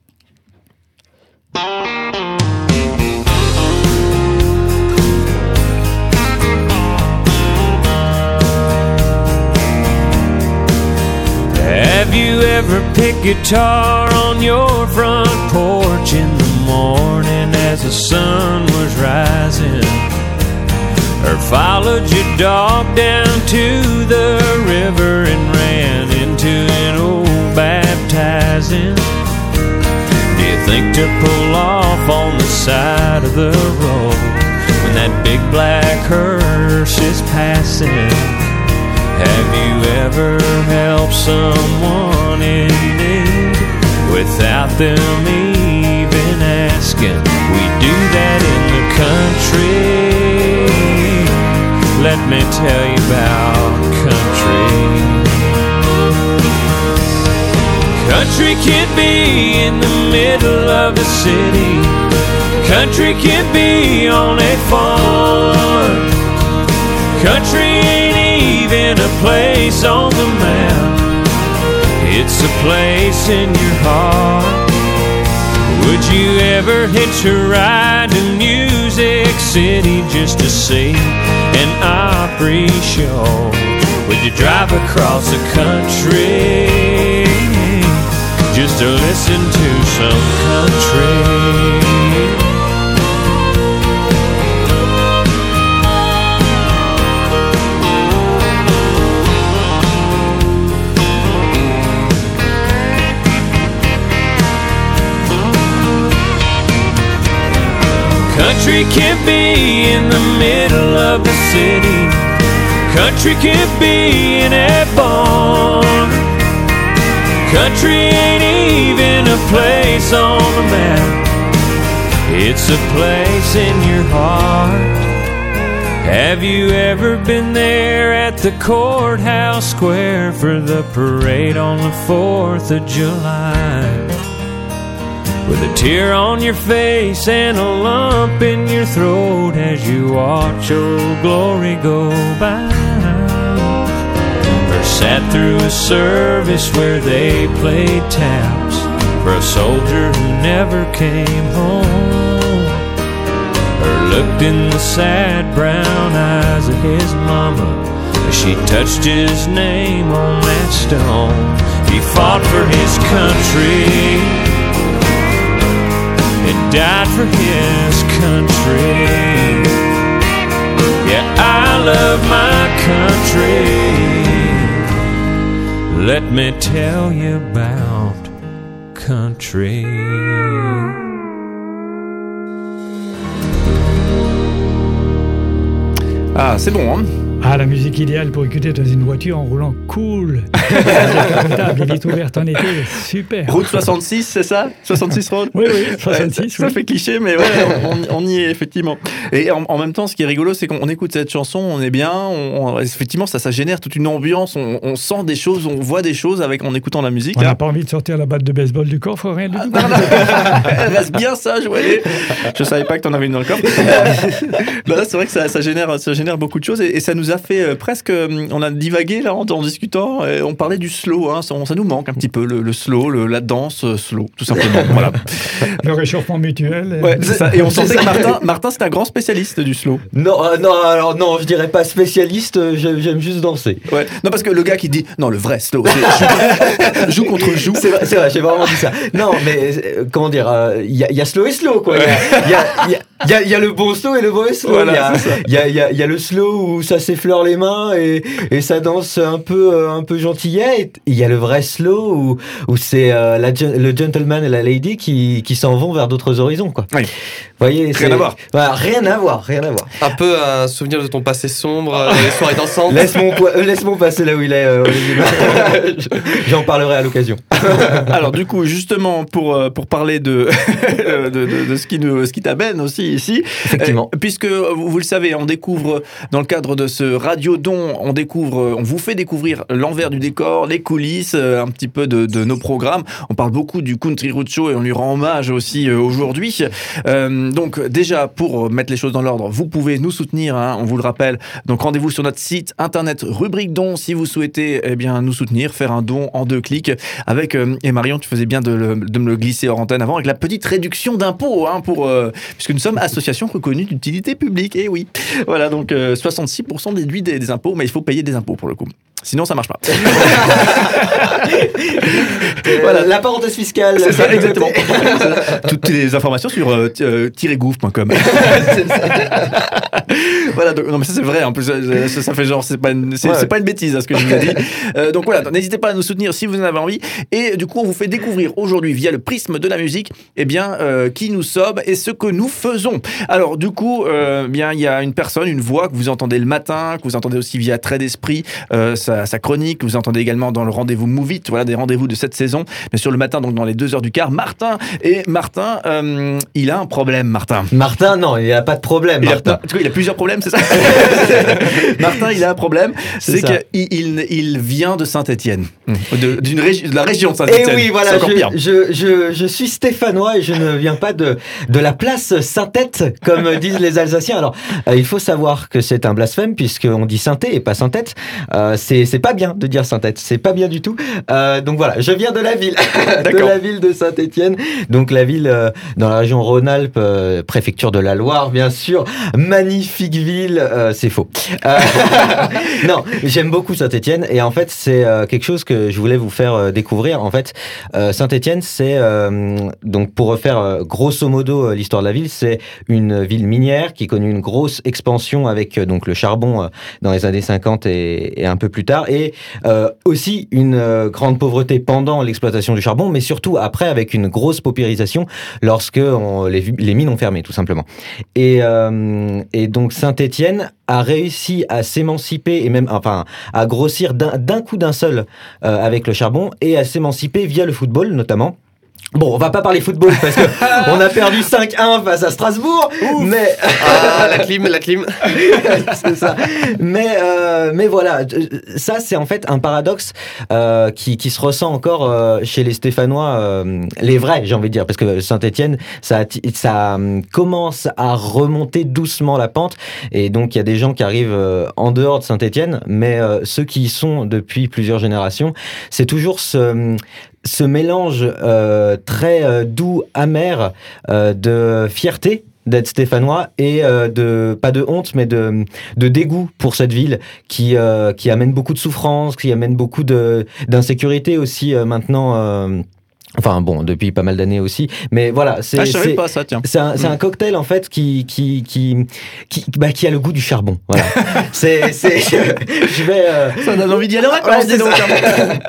Have you ever picked guitar on your front porch in the morning as the sun was rising? Or followed your dog down to the river and ran into an old baptizing? Do you think to pull off on the side of the road when that big black hearse is passing? Have you ever helped someone in need without them even asking? We do that in the country. Let me tell you about country. Country can be in the middle of the city. Country can be on a farm. Country even a place on the map. It's a place in your heart. Would you ever hitch a ride to Music City just to see an Opry show? Would you drive across the country just to listen to some country? Country can't be in the middle of the city. Country can't be in a barn. Country ain't even a place on the map. It's a place in your heart. Have you ever been there at the courthouse square for the parade on the 4th of July? With a tear on your face and a lump in your throat as you watch old glory go by. Or sat through a service where they played taps for a soldier who never came home. Or looked in the sad brown eyes of his mama as she touched his name on that stone. He fought for his country died for his country. Yeah, I love my country. Let me tell you about country. Ah, c'est bon, hein Ah, la musique idéale pour écouter dans une voiture en roulant cool. Il est ouverte en été, super. Route 66, c'est ça? 66 road? Oui, oui, 66. Ouais, ça, ça oui. fait cliché, mais ouais, on, on y est effectivement. Et en, en même temps, ce qui est rigolo, c'est qu'on écoute cette chanson, on est bien, on, on- effectivement, ça, ça génère toute une ambiance, on, on sent des choses, on voit des choses avec, en éccontant la musique. On là. n'a pas envie de sortir la batte de baseball du coffre, rien du tout. Non, non, elle reste bien sage, ouais. Je savais pas que t'en avais une dans le corps. Bah là, c'est vrai que ça, ça génère, ça génère beaucoup de choses et, et ça nous a fait euh, presque. euh, On a divagué là en, en discutant. et on parlait du slow. Hein, ça, ça nous manque un petit peu le, le slow, le- la danse euh, slow, tout simplement. voilà. Le réchauffement mutuel. Ouais, c'est ça. Et on sentait que. Martin, Martin c'est un grand spécialiste du slow. Non, euh, non, alors non, je dirais pas spécialiste, euh, j'aime juste danser. Ouais. Non, parce que le gars qui dit non, le vrai slow, joue, joue contre joue. C'est vrai, j'ai vraiment dit ça. Non, mais euh, comment dire, euh, il y, a- il y a slow et slow, quoi. Il y a- y, y y le bon slow et le mauvais slow. Voilà, Il y a- y, le slow où ça s'effleure les mains et, et ça danse un peu, euh, un peu gentillet. Et Il y a le vrai slow où, où c'est euh, le gentleman et la lady qui, qui s'en vont vers d'autres horizons, quoi. Oui. Vous voyez, Rien à voir. Voilà, rien à voir, rien à voir. Un peu un souvenir de ton passé sombre, euh, les soirées dansantes. Laisse mon, euh, laisse mon passer là où il est, euh. J'en parlerai à l'occasion. Alors du coup, justement, pour, pour parler de, de, de- de ce qui nous ce qui t'amène aussi ici, Effectivement. euh, puisque vous, vous le savez, on découvre dans le cadre de ce Radio Don, on découvre, on vous fait découvrir l'envers du décor, les coulisses, euh, un petit peu de, nos programmes. On parle beaucoup du Country Road Show et on lui rend hommage aussi euh, aujourd'hui. Euh, donc déjà, pour mettre les choses dans l'ordre, vous pouvez nous soutenir, hein, on vous le rappelle. Donc rendez-vous sur notre site internet rubrique don si vous souhaitez eh bien, nous soutenir, faire un don en deux clics. Avec, et Marion, tu faisais bien de, me le glisser hors antenne avant, avec la petite réduction d'impôts, hein, pour, puisque nous sommes association reconnue d'utilité publique. Et oui, voilà, donc euh, 66% déduit des, des impôts, mais il faut payer des impôts pour le coup. Sinon, ça marche pas. Voilà, la parenthèse fiscale. C'est ça, exactement. Toutes les informations sur euh, euh, voilà, donc, non mais ça c'est vrai, en plus ça, fait genre, c'est pas, une- c'est Ouais. c'est pas une bêtise hein, ce que je vous ai dit. Euh, donc voilà, n'hésitez pas à nous soutenir si vous en avez envie. Et du coup, on vous fait découvrir aujourd'hui via le prisme de la musique, eh bien, euh, qui nous sommes et ce que nous faisons. Alors du coup, bien, il y a une personne, une voix que vous entendez le matin, que vous entendez aussi via Trait d'Esprit, sa, sa chronique, que vous entendez également dans le rendez-vous Move It, voilà des rendez-vous de cette saison. Bien sûr, le matin, donc dans les deux heures du quart, Martin. Et Martin, euh, il a un problème, Martin. Martin, non, il n'y a pas de problème. Il a, Martin. en tout cas, il a plusieurs problèmes, c'est ça Martin, il a un problème, C'est qu'il il, il vient de Saint-Étienne, de, d'une régi- de la région de Et Saint-Étienne. Eh oui, voilà, je, pire. je, je, je suis stéphanois et je ne viens pas de, de la place Saint-Tête, comme disent les Alsaciens. Alors, euh, il faut savoir que c'est un blasphème, puisqu'on dit Saint-Tête et pas Saint-Tête. Euh, c'est c'est pas bien de dire Saint-Tête, c'est pas bien du tout. Euh, donc voilà, je viens de la ville, de la ville de Saint-Étienne. Donc la ville euh, dans la région Rhône-Alpes, euh, préfecture de la Loire, bien sûr. Magnifique ville, c'est faux. Non, j'aime beaucoup Saint-Étienne et en fait c'est quelque chose que je voulais vous faire découvrir. En fait, Saint-Étienne, c'est donc pour refaire grosso modo l'histoire de la ville, c'est une ville minière qui connut une grosse expansion avec donc le charbon dans les années 50 et, et un peu plus tard, et euh, aussi une euh, grande pauvreté pendant l'exploitation du charbon, mais surtout après avec une grosse paupérisation lorsque les, mines ont fermé tout simplement. Et, euh, et donc Saint-Étienne a réussi à s'émanciper et même enfin à grossir d'un coup d'un seul avec le charbon et à s'émanciper via le football notamment. Bon, on va pas parler football parce que on a perdu 5-1 face à Strasbourg, mais Ah, la clim, la clim. c'est ça. Mais euh, mais voilà, euh, ça c'est en fait un paradoxe euh, qui, qui se ressent encore euh, chez les Stéphanois, euh, les vrais, j'ai envie de dire, parce que Saint-Étienne, ça ça hum, commence à remonter doucement la pente, et donc il y a des gens qui arrivent en dehors de Saint-Étienne, mais euh, ceux qui y sont depuis plusieurs générations, c'est toujours ce ce mélange euh, très euh, doux, amer euh, de fierté d'être stéphanois et euh, de pas de honte mais de, de dégoût pour cette ville qui euh, qui amène beaucoup de souffrance qui amène beaucoup de d'insécurité aussi euh, maintenant enfin bon depuis pas mal d'années aussi mais voilà c'est Ah, c'est- un, un cocktail en fait qui qui qui qui, bah, qui a le goût du charbon voilà c'est c'est je, je vais euh, Ça donne envie d'y aller Ouais, dis donc. ça.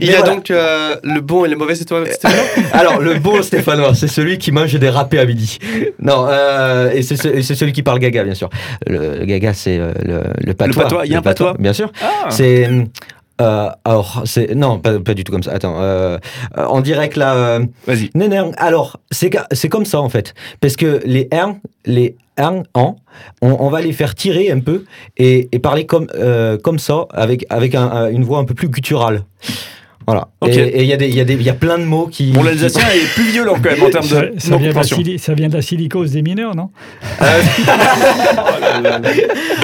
Il y a voilà. donc euh, le bon et le mauvais, c'est toi, c'est toi Alors, le bon Stéphanois, c'est celui qui mange des râpés à midi. Non, euh, et c'est ce- celui qui parle gaga, bien sûr. Le, le gaga, c'est euh, le, le patois. patois, il y a un patois Bien sûr. Ah. C'est. Euh, alors, c'est. Non, pas, pas du tout comme ça. Attends. euh, en direct, là. euh, Vas-y. non, non, alors, c'est c'est comme ça, en fait. Parce que les R, les R, en, on, on va les faire tirer un peu et, et parler comme, euh, comme ça, avec, avec un- un- une voix un peu plus gutturale. Voilà. Et il y, a des- il y, a des- il y a plein de mots qui. Bon, qui- l'Alsacien est plus violent quand même en termes Ça, de ça vient de la ça vient de la silicose des mineurs, non?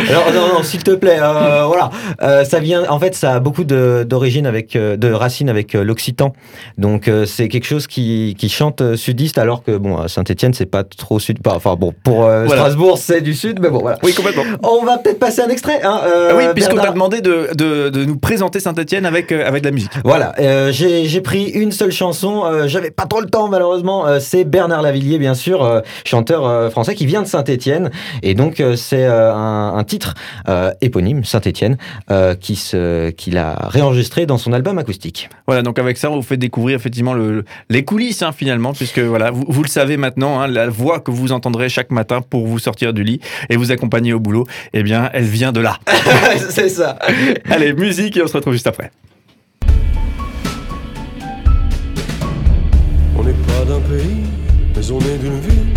Alors non, non, s'il te plaît, euh, voilà, Euh, ça vient. En fait, ça a beaucoup de- d'origines avec, euh, de racines avec euh, l'occitan. Donc euh, c'est quelque chose qui, qui chante euh, sudiste, alors que bon, à Saint-Étienne, c'est pas trop sud. Enfin bon, pour euh, Voilà. Strasbourg, c'est du sud, mais bon, voilà. Oui, complètement. On va peut-être passer un extrait. Hein, euh, Ah oui, puisqu'on t'a demandé de, de, de nous présenter Saint-Etienne avec, euh, avec de la musique. Voilà, euh, j'ai pris une seule chanson, euh, j'avais pas trop le temps malheureusement, euh, c'est Bernard Lavillier bien sûr, chanteur français qui vient de Saint-Étienne, et donc c'est un, un titre éponyme, Saint-Étienne, qui se- qu'il a réenregistré dans son album acoustique. Voilà, donc avec ça, on vous fait découvrir effectivement le, les coulisses hein, finalement, puisque voilà, vous, vous le savez maintenant, hein, la voix que vous entendrez chaque matin pour vous sortir du lit et vous accompagner au boulot, eh bien, elle vient de là. c'est ça. Allez, musique et on se retrouve juste après. Pas d'un pays, mais on est d'une ville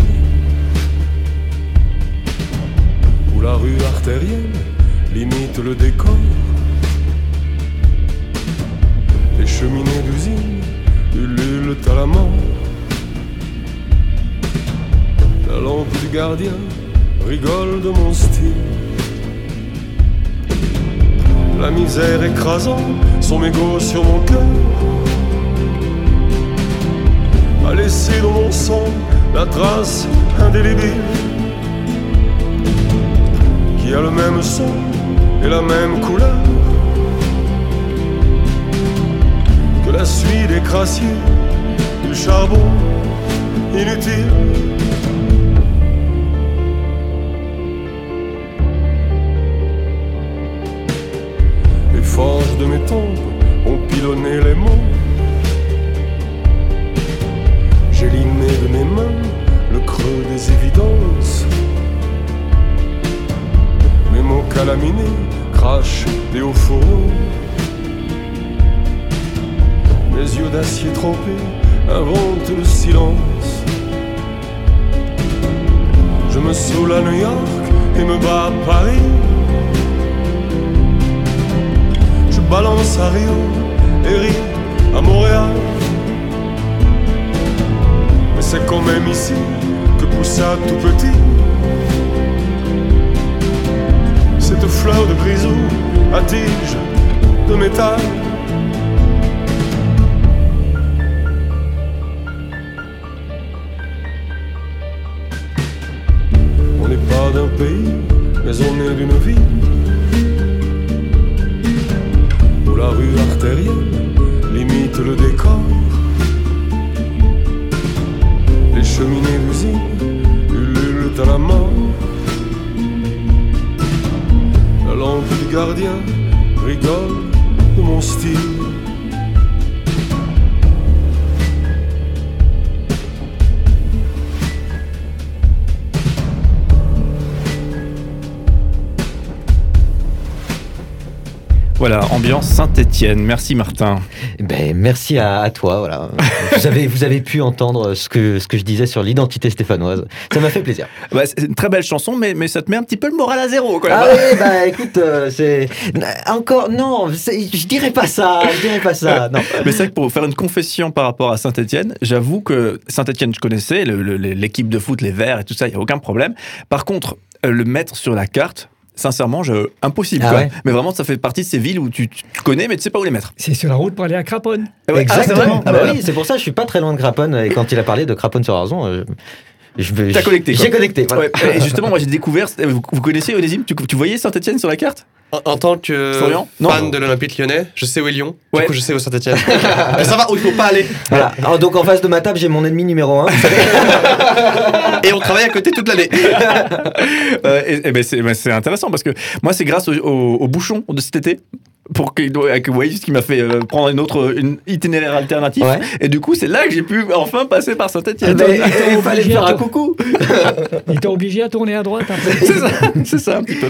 où la rue artérielle limite le décor. Les cheminées d'usine ululent à la mort. La lampe du gardien rigole de mon style. La misère écrasant son mégot sur mon cœur a laissé dans mon sang la trace indélébile qui a le même son et la même couleur que la suie des crassiers du charbon inutile. Les forges de mes tombes ont pilonné les mots j'ai limé de mes mains le creux des évidences. Mes mots calaminés crachent des hauts fourreaux. Mes yeux d'acier trempé inventent le silence. Je me saoule à New York et me bats à Paris. Je balance à Rio Merci Martin. Ben, merci à, à toi. Voilà. vous, avez, vous avez pu entendre ce que, ce que je disais sur l'identité stéphanoise. Ça m'a fait plaisir. Bah, c'est une très belle chanson, mais, mais ça te met un petit peu le moral à zéro. Quoi, Ah oui, bah écoute, euh, c'est. Encore, non, c'est- je dirais pas ça, je dirais pas ça. Non. Mais c'est vrai que pour faire une confession par rapport à Saint-Etienne, j'avoue que Saint-Etienne, je connaissais, le- le- l'équipe de foot, les Verts et tout ça, il n'y a aucun problème. Par contre, euh, le mettre sur la carte, sincèrement, je, impossible. Ah quoi. ouais Mais vraiment, ça fait partie de ces villes où tu, tu connais, mais tu sais pas où les mettre. C'est sur la route pour aller à Craponne. Ah ouais, ah, c'est Exactement. Ah bah Ah bah oui, c'est pour ça que je suis pas très loin de Craponne. Et quand il a parlé de Craponne sur Arzon, euh. T'as connecté. J'ai connecté. Voilà. Ouais, et justement, moi j'ai découvert, vous, vous connaissez Onésime tu, tu voyais Saint-Etienne sur la carte En, en tant que Florian Non. fan de l'Olympique lyonnais, je sais où est Lyon. Ouais. Du coup, je sais où Saint-Etienne. Mais ça va où il faut pas aller. Voilà. Alors, donc en face de ma table, j'ai mon ennemi numéro 1. Et on travaille à côté toute l'année. Euh, et, et ben c'est ben c'est intéressant parce que moi, c'est grâce au, au- au bouchon de cet été. Pour que, avec Waze qui m'a fait euh, prendre une autre une itinéraire alternatif Ouais. et du coup c'est là que j'ai pu enfin passer par Saint-Etienne il fallait faire un coucou. Il t'a obligé à tourner à droite c'est ça, c'est ça un petit peu.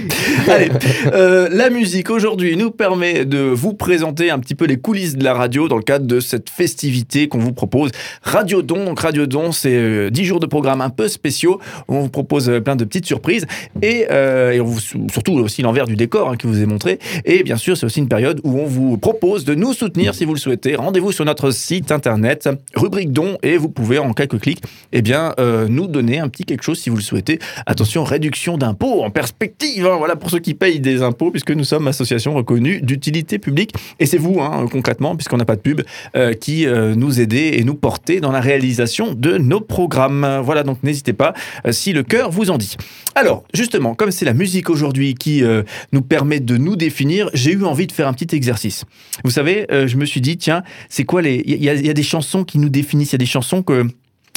Allez, euh, la musique aujourd'hui nous permet de vous présenter un petit peu les coulisses de la radio dans le cadre de cette festivité qu'on vous propose. Radio Don, donc Radio Don, c'est euh, 10 jours de programme un peu spéciaux. où On vous propose euh, plein de petites surprises et, euh, et on vous, surtout aussi l'envers du décor hein, qui vous est montré. Et bien sûr, c'est aussi une période où on vous propose de nous soutenir si vous le souhaitez. Rendez-vous sur notre site internet, rubrique don, et vous pouvez en quelques clics, eh bien, euh, nous donner un petit quelque chose si vous le souhaitez. Attention, réduction d'impôts en perspective. hein, voilà pour ceux qui payent des impôts, puisque nous sommes association reconnue d'utilité publique. Et c'est vous, hein, concrètement, puisqu'on n'a pas de pub, euh, qui euh, nous aidez et nous portez dans la réalisation de nos programmes. Voilà, donc n'hésitez pas si le cœur vous en dit. Alors, justement, comme c'est la musique aujourd'hui qui nous permet de nous définir, j'ai eu envie de faire un petit exercice. Vous savez, euh, je me suis dit, tiens, c'est quoi les. Il y, a- il y a des chansons qui nous définissent, il y a des chansons que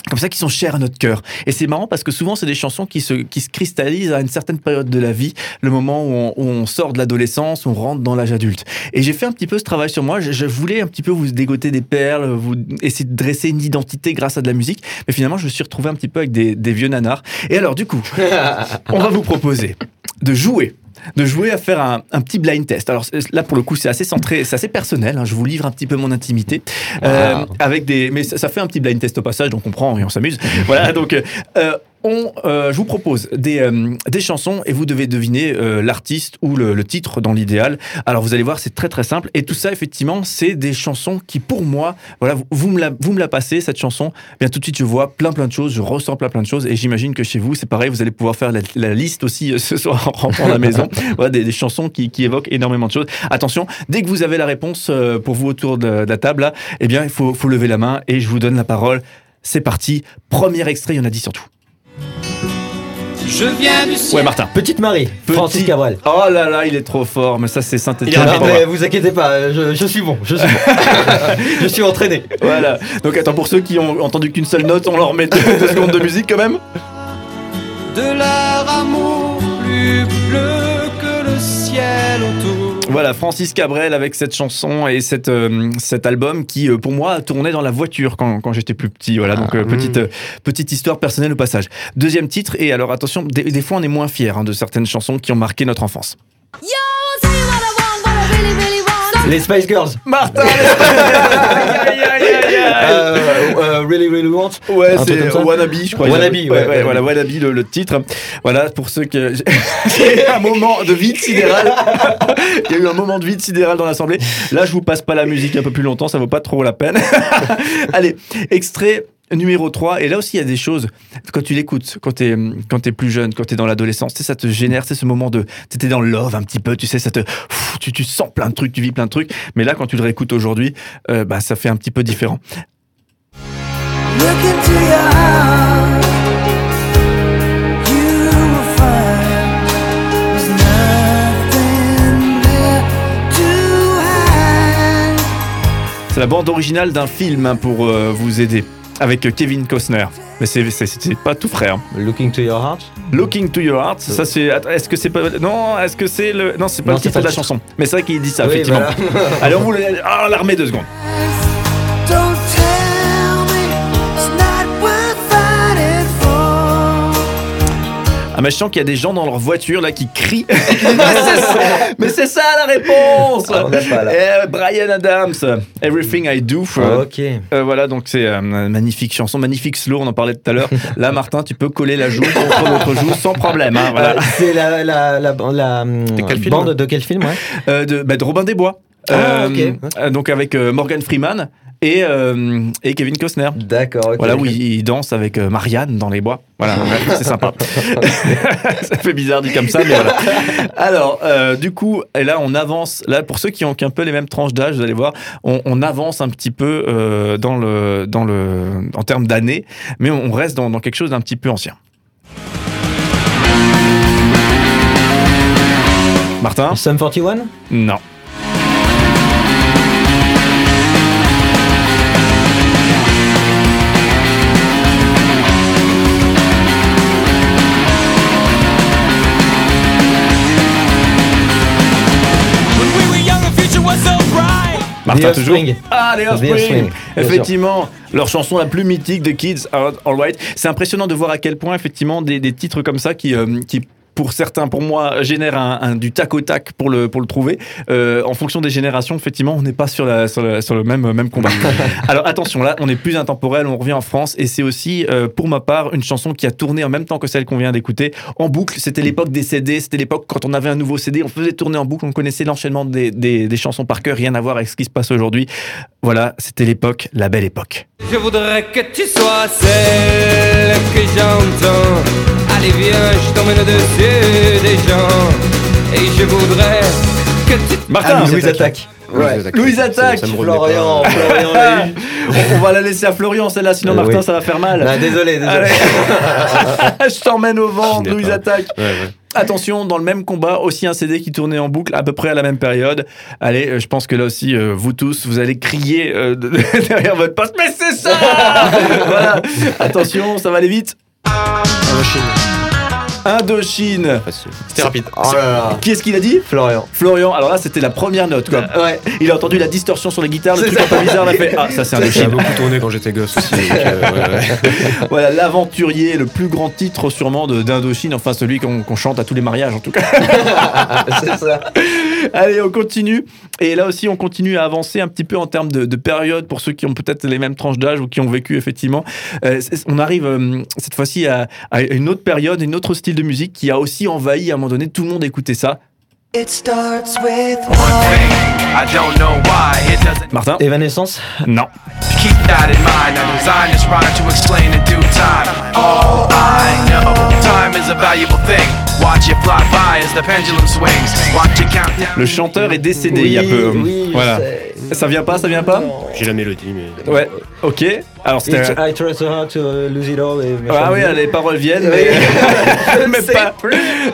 comme ça qui sont chères à notre cœur. Et c'est marrant parce que souvent c'est des chansons qui se, qui se cristallisent à une certaine période de la vie, le moment où on, où on sort de l'adolescence, on rentre dans l'âge adulte. Et j'ai fait un petit peu ce travail sur moi, je, je voulais un petit peu vous dégoter des perles, vous essayer de dresser une identité grâce à de la musique, mais finalement je me suis retrouvé un petit peu avec des, des vieux nanars. Et alors du coup, on va vous proposer de jouer de jouer à faire un, un petit blind test. Alors là pour le coup c'est assez centré, c'est assez personnel. hein, je vous livre un petit peu mon intimité euh, avec des, mais ça, ça fait un petit blind test au passage, donc on prend et on s'amuse. voilà donc. euh, on, euh, je vous propose des, euh, des chansons et vous devez deviner euh, l'artiste ou le, le titre dans l'idéal. Alors vous allez voir, c'est très très simple. Et tout ça, effectivement, c'est des chansons qui, pour moi, voilà, vous, vous me la, vous me la passez, cette chanson. Bien tout de suite, je vois plein plein de choses, je ressens plein plein de choses. Et j'imagine que chez vous, c'est pareil, vous allez pouvoir faire la, la liste aussi euh, ce soir en rentrant à la maison. Voilà, des, des chansons qui, qui évoquent énormément de choses. Attention, dès que vous avez la réponse euh, pour vous autour de, de la table, là, eh bien, il faut, faut lever la main et je vous donne la parole. C'est parti. Premier extrait, il y en a 10 surtout. Je viens du ciel. Ouais, Martin. Petite Marie, Francis Cabrel. Oh là là, il est trop fort, mais ça c'est rapide. mais vous inquiétez pas, je, je suis bon, je suis bon. je suis entraîné. Voilà. Donc attends, pour ceux qui ont entendu qu'une seule note, on leur met deux, deux secondes de musique quand même. De leur amour Voilà, Francis Cabrel avec cette chanson et cette, euh, cet album qui, euh, pour moi, tournait dans la voiture quand, quand j'étais plus petit. Voilà, donc euh, petite, euh, petite histoire personnelle au passage. Deuxième titre, et alors attention, des, des fois on est moins fier hein, de certaines chansons qui ont marqué notre enfance. Les Spice Girls. Martin aïe, aïe, aïe. Euh, really, really want. Ouais, c'est Wannabe, je crois. Wannabe, ouais, ouais, voilà, Wannabe, le, le titre. Voilà, pour ceux que. J'ai un moment de vide sidéral. Il y a eu un moment de vide sidéral dans l'Assemblée. Là, je vous passe pas la musique un peu plus longtemps, ça vaut pas trop la peine. Allez, extrait numéro 3. Et là aussi, il y a des choses, quand tu l'écoutes, quand tu es, quand es plus jeune, quand tu es dans l'adolescence, ça te génère, c'est ce moment de. Tu étais dans le love un petit peu, tu sais, ça te. pff, Tu, tu sens plein de trucs, tu vis plein de trucs. Mais là, quand tu le réécoutes aujourd'hui, euh, bah, ça fait un petit peu différent. C'est la bande originale d'un film hein, pour euh, vous aider, avec Kevin Costner. Mais c'est- c'est c'est pas tout frère. Looking to your heart? Looking to your heart, ça c'est. Est-ce que c'est pas. Non, est-ce que c'est le. Non, c'est pas Non, le c'est titre pas de la chanson. Mais c'est vrai qu'il dit ça, Oui, effectivement. voilà. Allez, on vous. Ah, on la remet deux secondes. Don't Ah, mais je sens qu'il y a des gens dans leur voiture là qui crient. Mais c'est ça- mais c'est ça la réponse Ah, on n'a pas, là. Eh, Brian Adams, Everything I Do. Euh, Ok. euh, voilà, donc c'est euh, une magnifique chanson, magnifique slow, on en parlait tout à l'heure. Là, Martin, tu peux coller la joue contre l'autre joue sans problème. hein, voilà. Euh, c'est la, la, la, la, film bande de quel film ouais Euh, de, bah, de Robin des Bois. Ah, Euh, euh, donc avec euh, Morgan Freeman et, euh, et Kevin Costner. D'accord, ok. Voilà où il, il danse avec euh, Marianne dans les bois. Voilà, c'est sympa. ça fait bizarre dit comme ça, mais voilà. Alors, euh, du coup, et là, on avance. Là, pour ceux qui ont un peu les mêmes tranches d'âge, vous allez voir, on, on avance un petit peu euh, dans le, dans le, en termes d'années, mais on reste dans, dans quelque chose d'un petit peu ancien. Martin? Sum 41 Non. Martin, The toujours Offspring. Ah, les Offspring Effectivement, leur chanson la plus mythique de Kids Are Alright. C'est impressionnant de voir à quel point, effectivement, des, des titres comme ça qui, euh, qui pour certains, pour moi, génèrent un, un- du tac au tac pour le, pour le trouver. Euh, en fonction des générations, effectivement, on n'est pas sur, la, sur, la- sur le même, même combat. Alors attention, là, on est plus intemporel, on revient en France, et c'est aussi, euh, pour ma part, une chanson qui a tourné en même temps que celle qu'on vient d'écouter, en boucle. C'était l'époque des CD, c'était l'époque quand on avait un nouveau CD, on faisait tourner en boucle, on connaissait l'enchaînement des, des, des chansons par cœur, rien à voir avec ce qui se passe aujourd'hui. Voilà, c'était l'époque, la belle époque. Je voudrais que tu sois celle que j'entends. Allez viens, je t'emmène au-dessus des gens. Et je voudrais que tu... Martin, Ah, Louise attaque. Ouais. Louise attaque Florian. Florian on, on va la laisser à Florian celle-là, sinon Euh, Martin oui. ça va faire mal. Non, désolé, désolé. Je t'emmène au vent, Louise attaque. Ouais, ouais. Attention, dans le même combat, aussi un CD qui tournait en boucle à peu près à la même période. Allez, euh, je pense que là aussi, euh, vous tous, vous allez crier euh, de- derrière votre poste. Mais c'est ça Voilà. Attention, ça va aller vite. Indochine. Indochine. C'était rapide. Oh là là. Qui est-ce qu'il a dit? Florian. Florian. Alors là, c'était la première note. Quoi. Ouais. Il a entendu la distorsion sur les guitares, le C'est truc ça. un peu bizarre. Il a fait Ah, ça c'est Ça a Indochine. beaucoup tourné quand j'étais gosse aussi. donc, euh, ouais, ouais. Voilà, l'aventurier, le plus grand titre sûrement de- d'Indochine, enfin celui qu'on chante à tous les mariages en tout cas. C'est ça. Allez, on continue. Et là aussi, on continue à avancer un petit peu en termes de, de période pour ceux qui ont peut-être les mêmes tranches d'âge ou qui ont vécu effectivement. Euh, on arrive euh, cette fois-ci à, à une autre période, une autre style de musique qui a aussi envahi à un moment donné. Tout le monde écoutait ça. It starts with I don't know why it doesn't Martin Evanescence Non. keep that in mind. I design this rhyme to explain in due time. All I know, time is a valuable thing. Watch it fly by as the pendulum swings. Watch it count down. Le chanteur est décédé il y a peu. Oui, je voilà. sais. Ça vient pas, ça vient pas J'ai la mélodie, mais. Ouais. Ok. Alors c'était. It- I try so hard to lose it all. et. Ah oui, les paroles viennent, mais, mais pas.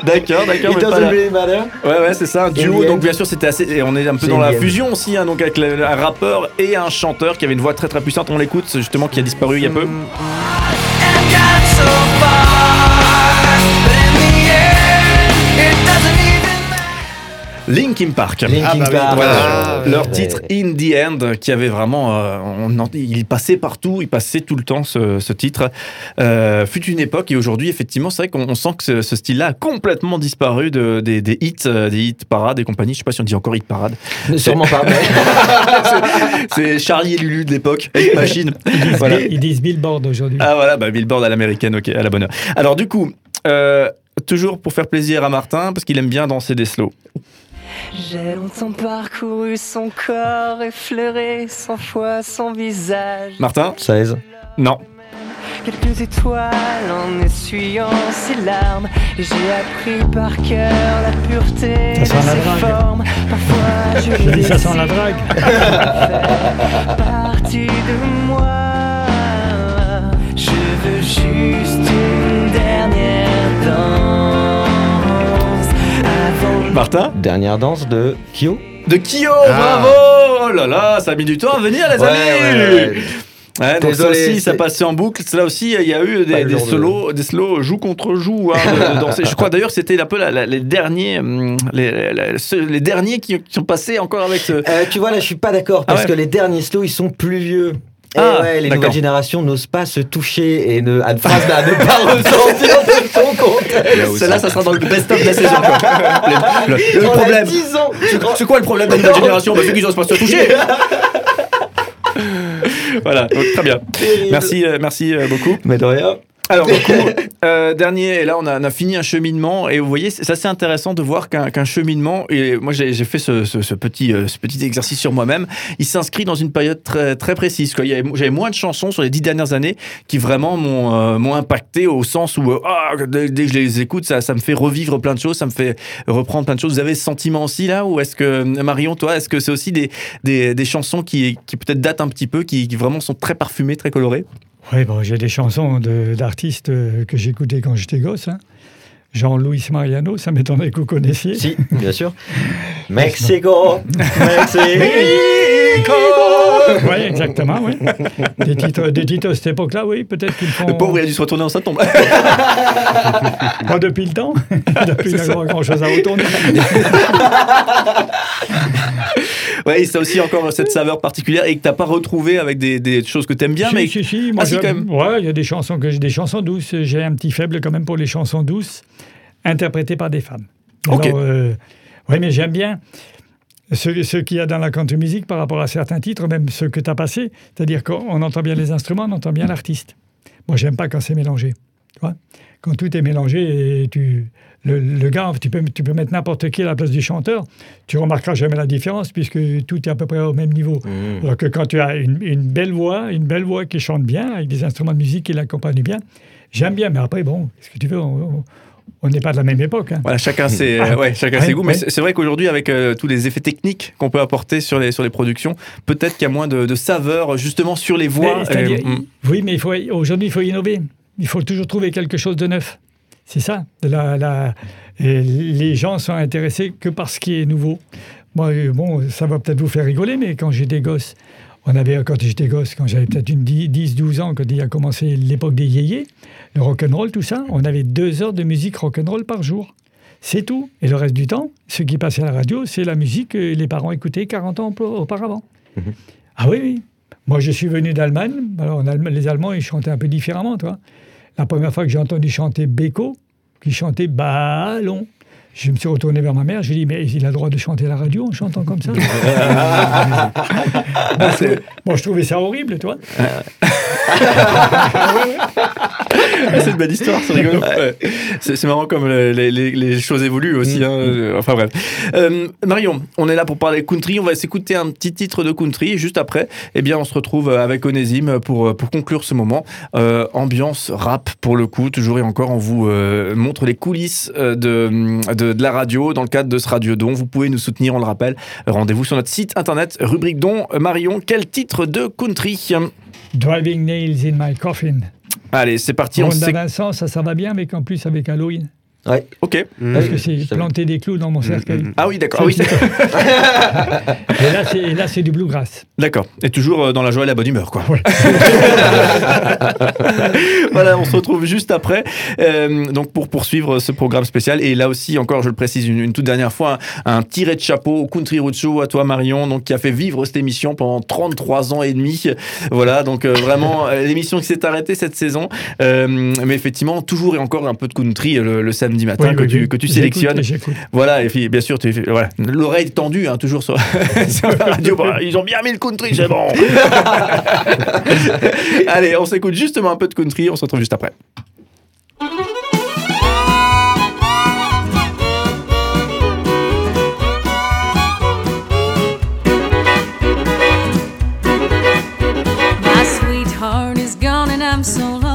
D'accord, d'accord. It mais pas doesn't really matter. Ouais, ouais, c'est ça, un duo. Donc, bien sûr, c'était assez. Et on est un peu dans la fusion aussi, hein, donc avec le- un rappeur et un chanteur qui avait une voix très très puissante. On l'écoute, justement, qui a disparu il y a peu. Linkin Park. Linkin Ah bah Park. voilà. Leur titre In the End, qui avait vraiment, euh, on en- il passait partout, il passait tout le temps ce, ce titre. Euh, fut une époque et aujourd'hui, effectivement, c'est vrai qu'on on sent que ce, ce style-là a complètement disparu de, des, des hits, euh, des hits parades et compagnie. Je sais pas si on dit encore hit parade. Sûrement pas. mais- C'est Charlie et Lulu de l'époque, Machine. Ils disent, Voilà. ils disent Billboard aujourd'hui. Ah voilà, bah, Billboard à l'américaine, ok, à la bonne heure. Alors du coup, euh, toujours pour faire plaisir à Martin, parce qu'il aime bien danser des slows. J'ai longtemps parcouru son corps, effleuré cent fois son visage. Martin 16. Non. Quelques étoiles en essuyant ses larmes. Et J'ai appris par cœur la pureté Ça de la ses drague. formes. Parfois je Je le dis ça sent la drague. partie de moi. Je veux juste une dernière Martin Dernière danse de Kyo. De Kyo, Ah. bravo Oh là là, ça a mis du temps à venir les Ouais, amis ouais, ouais. Ouais, donc ça aussi, ça passait en boucle. Là aussi, il y a eu des, de- solos, des slows joue contre joue hein, de, de danser. Je crois d'ailleurs que c'était un peu la- la- les derniers, hum, les, les- ceux- les derniers qui, qui sont passés encore avec ce. Euh, tu vois, là, je suis pas d'accord parce Ah ouais. que les derniers slow, ils sont plus vieux. Et Ah, ouais, les nouvelles générations n'osent pas se toucher et ne, à, ne pas ressentir de son contexte. Celle-là, ça sera dans le best-of de la saison. quoi. Le, le- le problème. 10 ans. C'est quoi- le problème de la nouvelle génération Bah, C'est qu'ils n'osent pas se toucher. voilà, donc, très bien. Merci, euh, merci euh, beaucoup. Mais de rien. Alors, coup, euh, dernier, et là, on a, on a fini un cheminement, et vous voyez, c'est assez intéressant de voir qu'un cheminement, et moi j'ai fait ce, ce- ce petit, euh, ce petit exercice sur moi-même, il s'inscrit dans une période très, très précise. J'avais moins de chansons sur les dix dernières années qui vraiment m'ont euh, impacté au sens où, euh, ah, dès, dès que je les écoute, ça, ça me fait revivre plein de choses, ça me fait reprendre plein de choses. Vous avez ce sentiment aussi là, ou est-ce que, Marion, toi, est-ce que c'est aussi des, des, des chansons qui, qui peut-être datent un petit peu, qui, qui vraiment sont très parfumées, très colorées? Oui, bon, j'ai des chansons d'artistes euh, que j'écoutais quand j'étais gosse. hein. Jean-Louis Mariano, ça m'étonnerait que vous connaissiez. Si, bien sûr. Mexico, Mexico. Oui, exactement, oui. Des titres, des titres à cette époque-là, oui, peut-être qu'ils font. Le pauvre, il a dû se retourner en sa tombe. Pas depuis le temps. depuis, il n'y a pas grand-chose à retourner. Ouais, c'est aussi encore cette saveur particulière et que t'as pas retrouvé avec des, des choses que t'aimes bien, si, mais si, si, moi, Ah, si, quand même. Ouais, il y a des chansons que j'ai des chansons douces. J'ai un petit faible quand même pour les chansons douces interprétées par des femmes. Ok. oui, mais j'aime bien ce, ce qu'il y a dans la country music par rapport à certains titres, même ceux que tu as passés. C'est-à-dire qu'on entend bien les instruments, on entend bien l'artiste. Moi, j'aime pas quand c'est mélangé. Tu vois quand tout est mélangé et tu. Le, le gars, tu peux, tu peux mettre n'importe qui à la place du chanteur, tu remarqueras jamais la différence puisque tout est à peu près au même niveau. Mmh. Alors que quand tu as une, une belle voix, une belle voix qui chante bien, avec des instruments de musique qui l'accompagnent bien, j'aime bien. Mais après, bon, ce que tu veux, on- on on n'est pas de la même époque. hein. Voilà, chacun ses, Ah. ouais, chacun Ouais, ses goûts. Mais ouais. c'est c'est vrai qu'aujourd'hui, avec euh, tous les effets techniques qu'on peut apporter sur les, sur les productions, peut-être qu'il y a moins de, de saveur justement sur les voix. Mais, c'est-à-dire, Euh, mm. Oui, mais il faut, aujourd'hui, il faut innover. Il faut toujours trouver quelque chose de neuf. C'est ça. La- la- et les gens sont intéressés que par ce qui est nouveau. Moi, euh, bon, ça va peut-être vous faire rigoler, mais quand j'étais gosse, on avait, quand j'étais gosse, quand j'avais peut-être une 10-12 ans, quand il a commencé l'époque des yéyés, le rock'n'roll, tout ça, on avait deux heures de musique rock'n'roll par jour. C'est tout. Et le reste du temps, ce qui passait à la radio, c'est la musique que les parents écoutaient 40 ans auparavant. Ah oui, oui. Moi, je suis venu d'Allemagne. Alors, Allemagne, les Allemands, ils chantaient un peu différemment, toi. La première fois que j'ai entendu chanter Beko, qui chantait Ballon, je me suis retourné vers ma mère. Je lui ai dit, mais il a le droit de chanter à la radio en chantant comme ça? Bon, je- Bon, je trouvais ça horrible, toi. Ah, c'est une belle histoire, c'est rigolo. Ouais. C'est marrant comme les, les- les- les choses évoluent aussi. hein. Euh, Enfin bref. Euh, Marion, on est là pour parler country. On va s'écouter un petit titre de country. Et juste après, eh bien, on se retrouve avec Onésime pour, pour conclure ce moment. Euh, ambiance rap pour le coup. Toujours et encore, on vous euh, montre les coulisses de, de, de la radio dans le cadre de ce Radio Don. Vous pouvez nous soutenir, on le rappelle. Rendez-vous sur notre site internet, rubrique Don. Marion, quel titre de country? Driving Nails in My Coffin. Allez, c'est parti. On Rhonda s'éc- Vincent, ça, ça va bien, mais qu'en plus avec Halloween. Ouais. Ok. Parce que c'est planter des clous dans mon cercueil. Ah oui, d'accord. Ah oui, Et là, c'est- et là, c'est du bluegrass. D'accord. Et toujours euh, dans la joie et la bonne humeur, quoi. voilà, on se retrouve juste après. euh, donc pour poursuivre ce programme spécial. Et là aussi, encore, je le précise une, une toute dernière fois, un, un tiré de chapeau au Country Road Show à toi, Marion, donc qui a fait vivre cette émission pendant 33 ans et demi. Voilà, donc euh, vraiment l'émission qui s'est arrêtée cette saison. Euh, mais effectivement, toujours et encore un peu de country le, le samedi matin Oui, que, oui, tu, oui. que tu J'écoute, sélectionnes. Voilà, et puis bien sûr, tu, voilà, l'oreille tendue, hein, toujours sur, sur la radio. Bah, ils ont bien mis le country, c'est bon. Allez, on s'écoute justement un peu de country, on se retrouve juste après. My sweetheart is gone and I'm so lonely.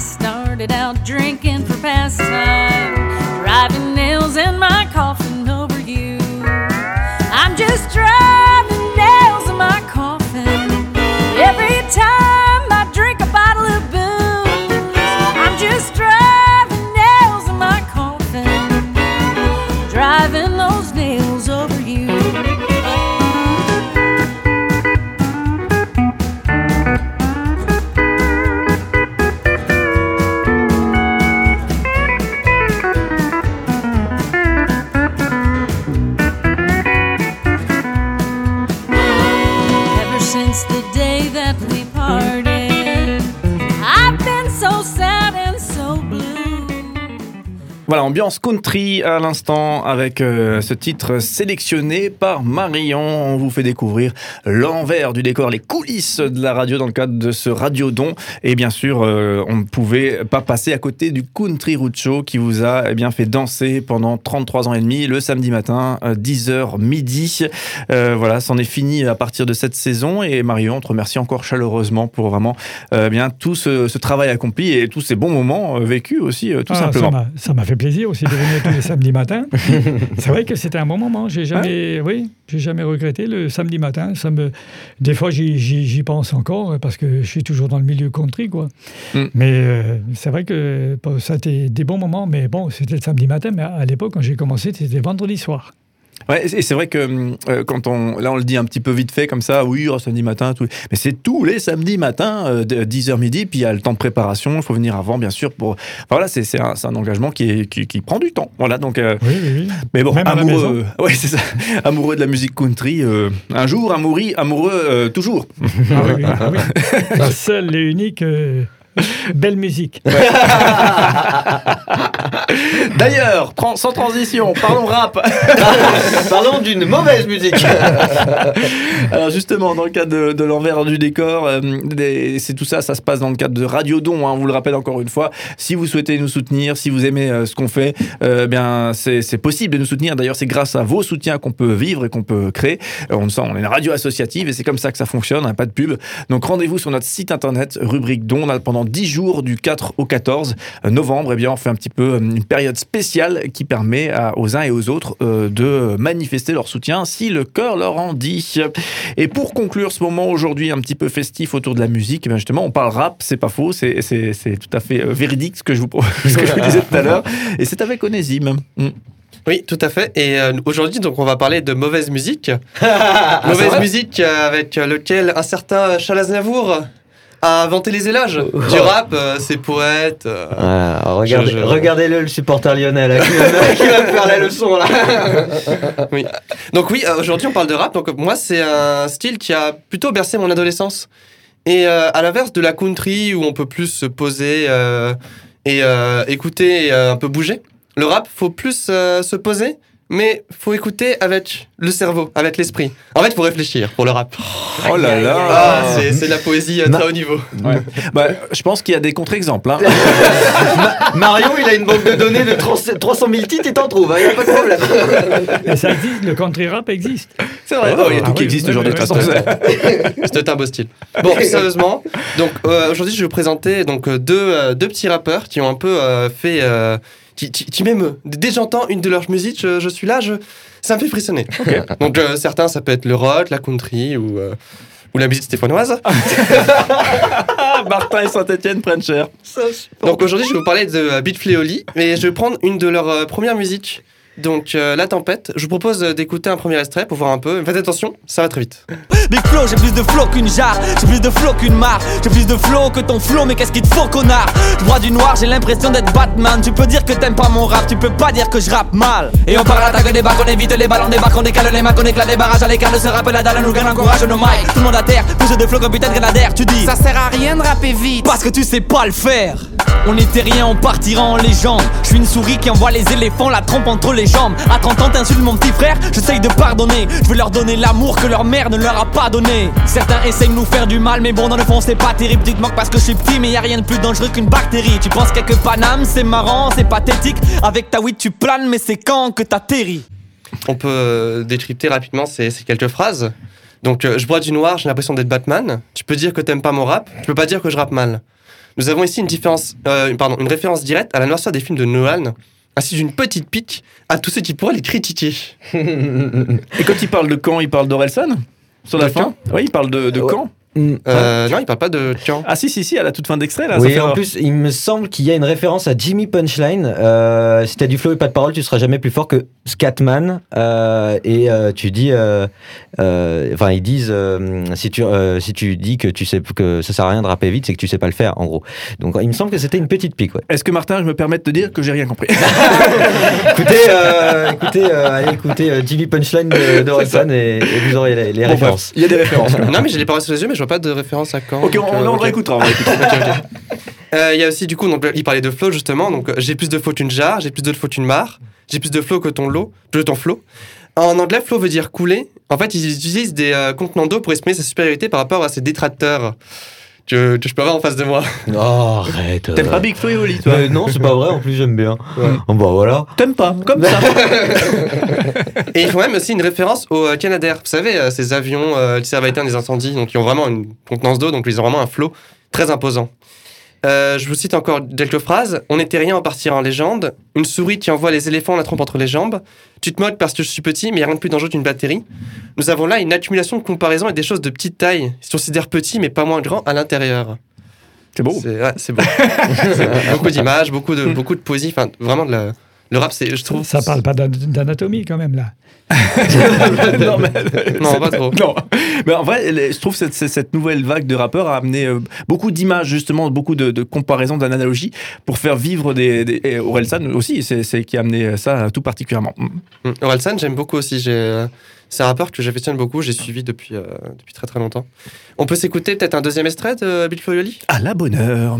Started out drinking for pastime, driving nails in my coffin over you. I'm just driving nails in my coffin every time Ambiance country à l'instant avec euh, ce titre sélectionné par Marion. On vous fait découvrir l'envers du décor, les coulisses de la radio dans le cadre de ce radiodon. Et bien sûr, euh, on ne pouvait pas passer à côté du Country Road Show qui vous a eh bien, fait danser pendant 33 ans et demi le samedi matin, euh, 10h midi. Euh, voilà, c'en est fini à partir de cette saison. Et Marion, on te remercie encore chaleureusement pour vraiment bien tout ce, ce travail accompli et tous ces bons moments vécus aussi, tout Ah, simplement. Ça m'a fait plaisir aussi de venir tous les samedis matins. C'est vrai que c'était un bon moment. J'ai jamais, oui, j'ai jamais regretté le samedi matin. Ça me, des fois, j'y- pense encore parce que je suis toujours dans le milieu country, quoi. Mm. Mais euh, c'est vrai que ça a été des bons moments. Mais bon, c'était le samedi matin. Mais à l'époque, quand j'ai commencé, c'était vendredi soir. Ouais, et c'est vrai que euh, quand on, là on le dit un petit peu vite fait comme ça, oui, oh, samedi matin, tout, mais c'est tous les samedis matins, euh, de 10h midi, puis il y a le temps de préparation, il faut venir avant bien sûr pour, enfin, voilà, c'est un, un engagement qui, est, qui, qui prend du temps, voilà, donc, euh, Oui, oui, oui. mais bon, Même amoureux, ouais, c'est ça, amoureux de la musique country, euh, un jour, amoureux, amoureux toujours. Ah oui, oui, ah oui. Seule et unique belle musique. D'ailleurs, sans transition, parlons rap. Parlons d'une mauvaise musique. Alors justement, dans le cadre de, de l'envers du décor, euh, c'est tout ça, ça se passe dans le cadre de Radio Don. hein, on vous le rappelle encore une fois. Si vous souhaitez nous soutenir, si vous aimez euh, ce qu'on fait, euh, bien c'est possible de nous soutenir. D'ailleurs, c'est grâce à vos soutiens qu'on peut vivre et qu'on peut créer. Euh, on, sent, on est une radio associative et c'est comme ça que ça fonctionne. hein, pas de pub. Donc rendez-vous sur notre site internet, rubrique Don. Là, pendant 10 jours du 4 au 14 novembre, eh bien, on fait un petit peu euh, une période spéciale qui permet à- aux uns et aux autres euh, de manifester leur soutien si le cœur leur en dit. Et pour conclure ce moment aujourd'hui un petit peu festif autour de la musique, eh bien justement, on parle rap, c'est pas faux, c'est tout à fait euh, véridique ce que je vous, ce que je vous disais tout à l'heure. Et c'est avec Onésime. Mm. Oui, tout à fait. Et euh, aujourd'hui, donc, on va parler de mauvaise musique. Ah, mauvaise musique avec lequel un certain Charles Aznavour a inventé les éloges du rap, euh, ses poètes. euh, Voilà, regardez, Je- je- regardez-le, le supporter lyonnais là, qui, va me, qui va me faire la leçon là. oui. Donc oui, euh, aujourd'hui on parle de rap. Donc moi c'est un style qui a plutôt bercé mon adolescence. Et euh, à l'inverse de la country où on peut plus se poser et écouter et un peu bouger, le rap faut plus se poser, mais faut écouter avec le cerveau, avec l'esprit. En fait, faut réfléchir pour le rap. Oh là là Ah, c'est c'est de la poésie à très haut niveau. Ouais. Bah, Je pense qu'il y a des contre-exemples. hein. Marion, il a une banque de données de 300 300 000 titres, il t'en trouve, il n'y a pas de problème. Et ça existe, le country rap existe. C'est vrai, Ah Oh, il y a tout oui, qui existe oui, aujourd'hui. C'était un beau style. Bon, sérieusement, donc euh, aujourd'hui je vais vous présenter donc euh, deux, euh, deux petits rappeurs qui ont un peu euh, fait, euh, qui, qui, qui m'émeut. Dès que j'entends une de leurs musiques, je, je suis là, je, ça me fait frissonner. Donc euh, certains, ça peut être le rock, la country ou euh, ou la musique stéphanoise. Martin et Saint-Etienne prennent cher. Donc aujourd'hui, je vais vous parler de euh, Beat Fleoli et je vais prendre une de leurs euh, premières musiques. Donc euh, La Tempête. Je vous propose euh, d'écouter un premier extrait pour voir un peu. Faites attention, ça va très vite. Big flow, j'ai plus de flow qu'une jarre, j'ai plus de flow qu'une mare, j'ai plus de flow que ton flow, mais qu'est-ce qu'il te faut, connard? Je vois du noir, j'ai l'impression d'être Batman. Tu peux dire que t'aimes pas mon rap, tu peux pas dire que je rappe mal. Et on parle à l'attaque des bacs, on évite les ballons, des bacs, on décale les mains, on éclate les barrages à l'écart de ce rap, la dalle nous gagne, encourage nos mics. Tout le monde à terre, plus de flow que putain de grenadière, tu dis Ça sert à rien de rapper vite. parce que tu sais pas le faire. On était rien, on partira en légende. Je suis une souris qui envoie les éléphants, la trompe entre les À 30 ans, t'insultes mon petit frère, j'essaye de pardonner. Je veux leur donner l'amour que leur mère ne leur a pas donné. Certains essayent de nous faire du mal, mais bon, dans le fond, c'est pas terrible. Tu te moques parce que je suis petit, mais y a rien de plus dangereux qu'une bactérie. Tu penses quelques Paname, c'est marrant, c'est pathétique. Avec ta weed, tu planes, mais c'est quand que t'atterris. On peut euh, décrypter rapidement ces, ces quelques phrases. Donc, euh, je bois du noir, j'ai l'impression d'être Batman. Tu peux dire que t'aimes pas mon rap, tu peux pas dire que je rappe mal. Nous avons ici une, différence, euh, pardon, une référence directe à la noirceur des films de Nolan, ainsi d'une petite pique à tous ceux qui pourraient les critiquer. Et quand il parle de quand, il parle d'Orelsan Sur la De fin? Oui, il parle de, de Ouais. quand Euh, non, il parle pas de Tian. Ah si, si, si, à la toute fin d'extrait, là. ça Oui, fait en plus, il me semble qu'il y a une référence à Jimmy Punchline. Euh, si t'as du flow et pas de parole, tu seras jamais plus fort que Scatman. Euh, et euh, tu dis, enfin, ils disent, euh, si tu euh, si tu dis que tu sais que ça sert à rien de rapper vite, c'est que tu sais pas le faire, en gros. Donc, il me semble que c'était une petite pique. Ouais. Est-ce que Martin, je me permets de te dire que j'ai rien compris écoutez, euh, écoutez, euh, allez écoutez euh, Jimmy Punchline de, de et, et vous aurez les, les Bon, références. Il y a des références. non, mais j'ai les paroles sous les yeux, mais je vois pas de référence à quand. Ok, donc, on, euh, réécoutera. on réécoutera. Ok, ok. Euh, Il y a aussi, du coup, donc, il parlait de flow justement. Donc, euh, j'ai plus de flow qu'une jarre, j'ai plus de flow qu'une mare, j'ai plus de flow que ton lot, que ton flow. En anglais, flow veut dire couler. En fait, ils utilisent des euh, contenants d'eau pour exprimer sa supériorité par rapport à ses détracteurs. Que, que je peux avoir en face de moi. Oh, arrête. T'aimes euh. pas Big Flo et Oli, toi Non, c'est pas vrai, en plus j'aime bien. Oh, bah voilà. T'aimes pas Comme ça. Et ils font même aussi une référence au euh, Canadair. Vous savez, euh, ces avions euh, qui servent à éteindre les incendies, donc ils ont vraiment une contenance d'eau, donc ils ont vraiment un flot très imposant. Euh, je vous cite encore quelques phrases. On n'était rien en partir en légende. Une souris qui envoie les éléphants la trompe entre les jambes. Tu te moques parce que je suis petit, mais il n'y a rien de plus dangereux qu'une batterie. Nous avons là une accumulation de comparaisons et des choses de petite taille. Ils se considèrent petits, mais pas moins grands à l'intérieur. C'est beau. C'est ouais, beau. Beaucoup d'images, beaucoup de, beaucoup de poésie. Enfin, vraiment, de la- le rap, c'est, je trouve. Ça parle pas d'an- d'anatomie quand même là. non, mais, Non, pas trop. Non. Mais en vrai, je trouve que cette, nouvelle vague de rappeurs a amené euh, beaucoup d'images, justement, beaucoup de, de comparaisons, d'analogies pour faire vivre des. des et Orelsan aussi, c'est qui a amené ça tout particulièrement. Mm. Mm. Orelsan, j'aime beaucoup aussi. Euh, c'est un rappeur que j'affectionne beaucoup. J'ai suivi depuis, euh, depuis très très longtemps. On peut s'écouter peut-être un deuxième extrait de Bill Foyoli À la bonne heure.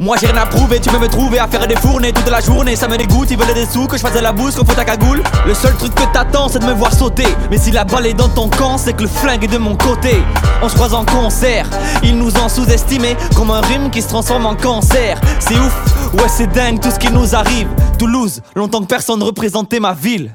Moi j'ai rien à prouver, tu peux me trouver à faire des fournées toute la journée, ça me dégoûte, ils veulent des sous, que je fasse de la bouse, qu'on faut ta cagoule. Le seul truc que t'attends c'est de me voir sauter, mais si la balle est dans ton camp, c'est que le flingue est de mon côté. On se croise en concert, ils nous ont sous-estimés, comme un rhume qui se transforme en cancer. C'est ouf, ouais c'est dingue tout ce qui nous arrive. Toulouse, longtemps que personne ne représentait ma ville.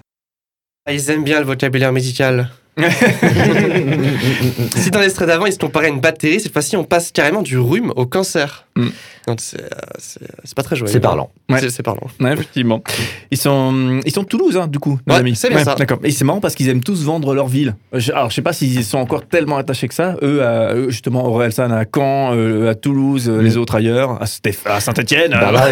Ah, Ils aiment bien le vocabulaire médical. si dans l'extrait d'avant, ils se comparaient à une batterie, cette fois-ci, on passe carrément du rhume au cancer. Mm. Donc c'est, euh, c'est, pas très joyeux. C'est parlant. Ouais. C'est, parlant. Ouais, effectivement. Ils sont, ils sont de Toulouse, hein, du coup, nos Ouais, amis. c'est bien ça. D'accord. Et c'est marrant parce qu'ils aiment tous vendre leur ville. Je- Alors, je sais pas s'ils sont encore tellement attachés que ça. Eux, à, eux, justement, Orelsan à Caen, euh, à Toulouse, euh, les autres ailleurs, à, à Saint-Etienne. Bah, bah.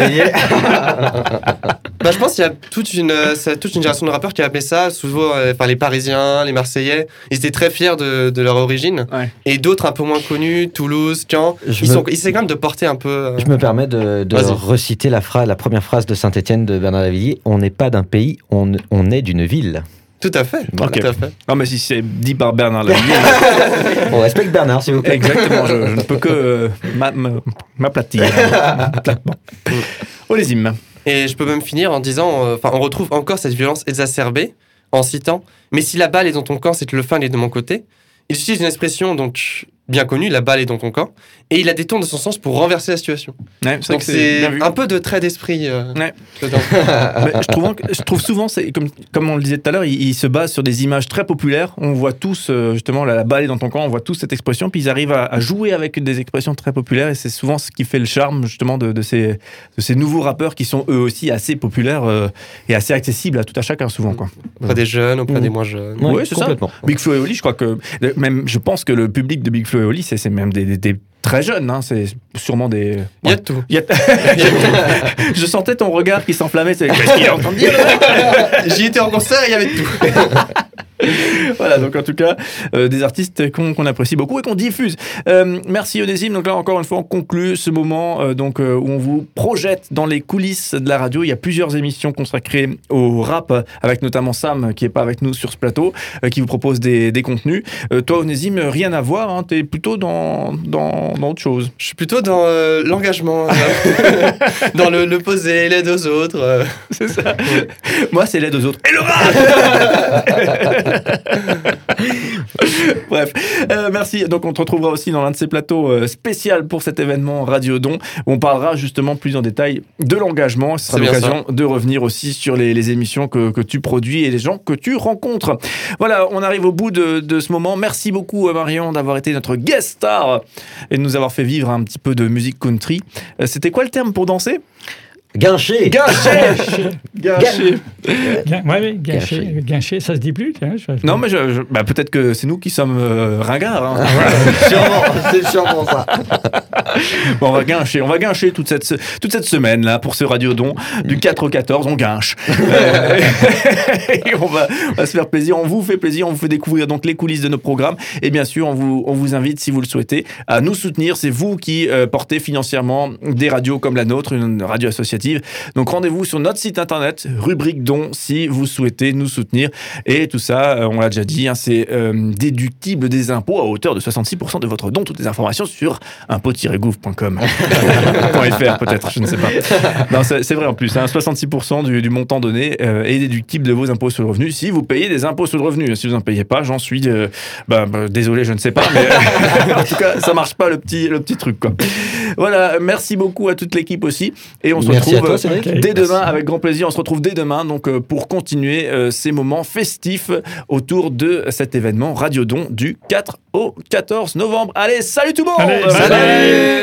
Bah, je pense qu'il y a toute une, euh, c'est toute une génération de rappeurs qui a appelé ça, souvent euh, par les Parisiens, les Marseillais. Ils étaient très fiers de, de leur origine. Ouais. Et d'autres un peu moins connus, Toulouse, Caen, Je ils, me- sont, ils essaient quand même de porter un peu. euh, Je me permets de, reciter la, phrase, la première phrase de Saint-Étienne de Bernard Lavillier. On n'est pas d'un pays, on, on est d'une ville. Tout à fait. Voilà. Tout à fait. Non, mais si c'est dit par Bernard Lavillier, On respecte Bernard, s'il vous plaît. exactement, je, je ne peux que euh, m'a- m'a- m'aplatir. Platement. Onésime. Et je peux même finir en disant, euh, enfin, on retrouve encore cette violence exacerbée en citant. Mais si la balle est dans ton camp, c'est que le fin est de mon côté. Il utilise une expression donc bien connue, la balle est dans ton camp, et il la détourne de son sens pour renverser la situation. Ouais, Donc c'est un peu de trait d'esprit. euh, Ouais. je, trouve, je trouve souvent, comme, comme on le disait tout à l'heure, ils, ils se basent sur des images très populaires. On voit tous, euh, justement, la, la balle est dans ton camp, on voit tous cette expression, puis ils arrivent à, à jouer avec des expressions très populaires, et c'est souvent ce qui fait le charme, justement, de, de ces, de ces nouveaux rappeurs qui sont eux aussi assez populaires euh, et assez accessibles à tout à chacun, souvent. Quoi. Auprès des jeunes, auprès des moins jeunes. Ouais, c'est ça. complètement. Big Flo et Oli, je crois que, même, je pense que le public de Big Flo et Oli, c'est c'est même des, des- des très jeunes, hein, c'est sûrement des. Il y a de tout. Il y a- je sentais ton regard qui s'enflammait. c'est- Qu'est-ce qu'il est en train de dire J'y étais en concert, il y avait de tout. Voilà, donc en tout cas, euh, des artistes qu'on qu'on apprécie beaucoup et qu'on diffuse. Euh, merci Onésime. Donc là, encore une fois, on conclut ce moment euh, donc, euh, où on vous projette dans les coulisses de la radio. Il y a plusieurs émissions consacrées au rap, avec notamment Sam, qui est pas avec nous sur ce plateau, euh, qui vous propose des, des contenus. Euh, toi, Onésime, rien à voir. Hein, tu es plutôt dans, dans, dans autre chose. Je suis plutôt dans euh, l'engagement, euh, dans le, le poser, l'aide aux autres. C'est ça. Moi, c'est l'aide aux autres. Et le rap Bref, Euh, merci. Donc, on te retrouvera aussi dans l'un de ces plateaux euh, spécial pour cet événement Radio Don, où on parlera justement plus en détail de l'engagement. Ce sera l'occasion de revenir aussi sur les, les émissions que, que tu produis et les gens que tu rencontres. Voilà, on arrive au bout de, de ce moment. Merci beaucoup, euh, Marion, d'avoir été notre guest star et de nous avoir fait vivre un petit peu de musique country. C'était quoi le terme pour danser? Guinché Gâché Gâché Guin- ouais, guinché, ça se dit plus. tiens, je- Non, mais je- je- bah, peut-être que c'est nous qui sommes euh, ringards. hein. Sûrement, c'est sûrement ça. Bon, on va guincher, on va guincher toute cette, toute cette semaine là pour ce radiodon du 4 au 14, on guinche. Euh, et on va, on va se faire plaisir, on vous fait plaisir, on vous fait découvrir donc les coulisses de nos programmes et bien sûr on vous, on vous invite si vous le souhaitez à nous soutenir. C'est vous qui euh, portez financièrement des radios comme la nôtre, une radio associative. Donc rendez-vous sur notre site internet, rubrique dons, si vous souhaitez nous soutenir. Et tout ça, euh, on l'a déjà dit, hein, c'est euh, déductible des impôts à hauteur de 66% de votre don. Toutes les informations sur impôts-gouv .fr peut-être, je ne sais pas. Non, c'est vrai en plus, hein, 66% du, du montant donné euh, est déductible de vos impôts sur le revenu si vous payez des impôts sur le revenu. Si vous n'en payez pas, j'en suis euh, bah, bah, désolé, je ne sais pas, mais euh, en tout cas, ça marche pas le petit, le petit truc. Quoi. Voilà, merci beaucoup à toute l'équipe aussi. Et on se Merci retrouve toi, euh, dès demain avec grand plaisir. On se retrouve dès demain donc euh, pour continuer euh, ces moments festifs autour de cet événement Radiodon du 4 au 14 novembre. Allez, salut tout le monde Allez, Salut.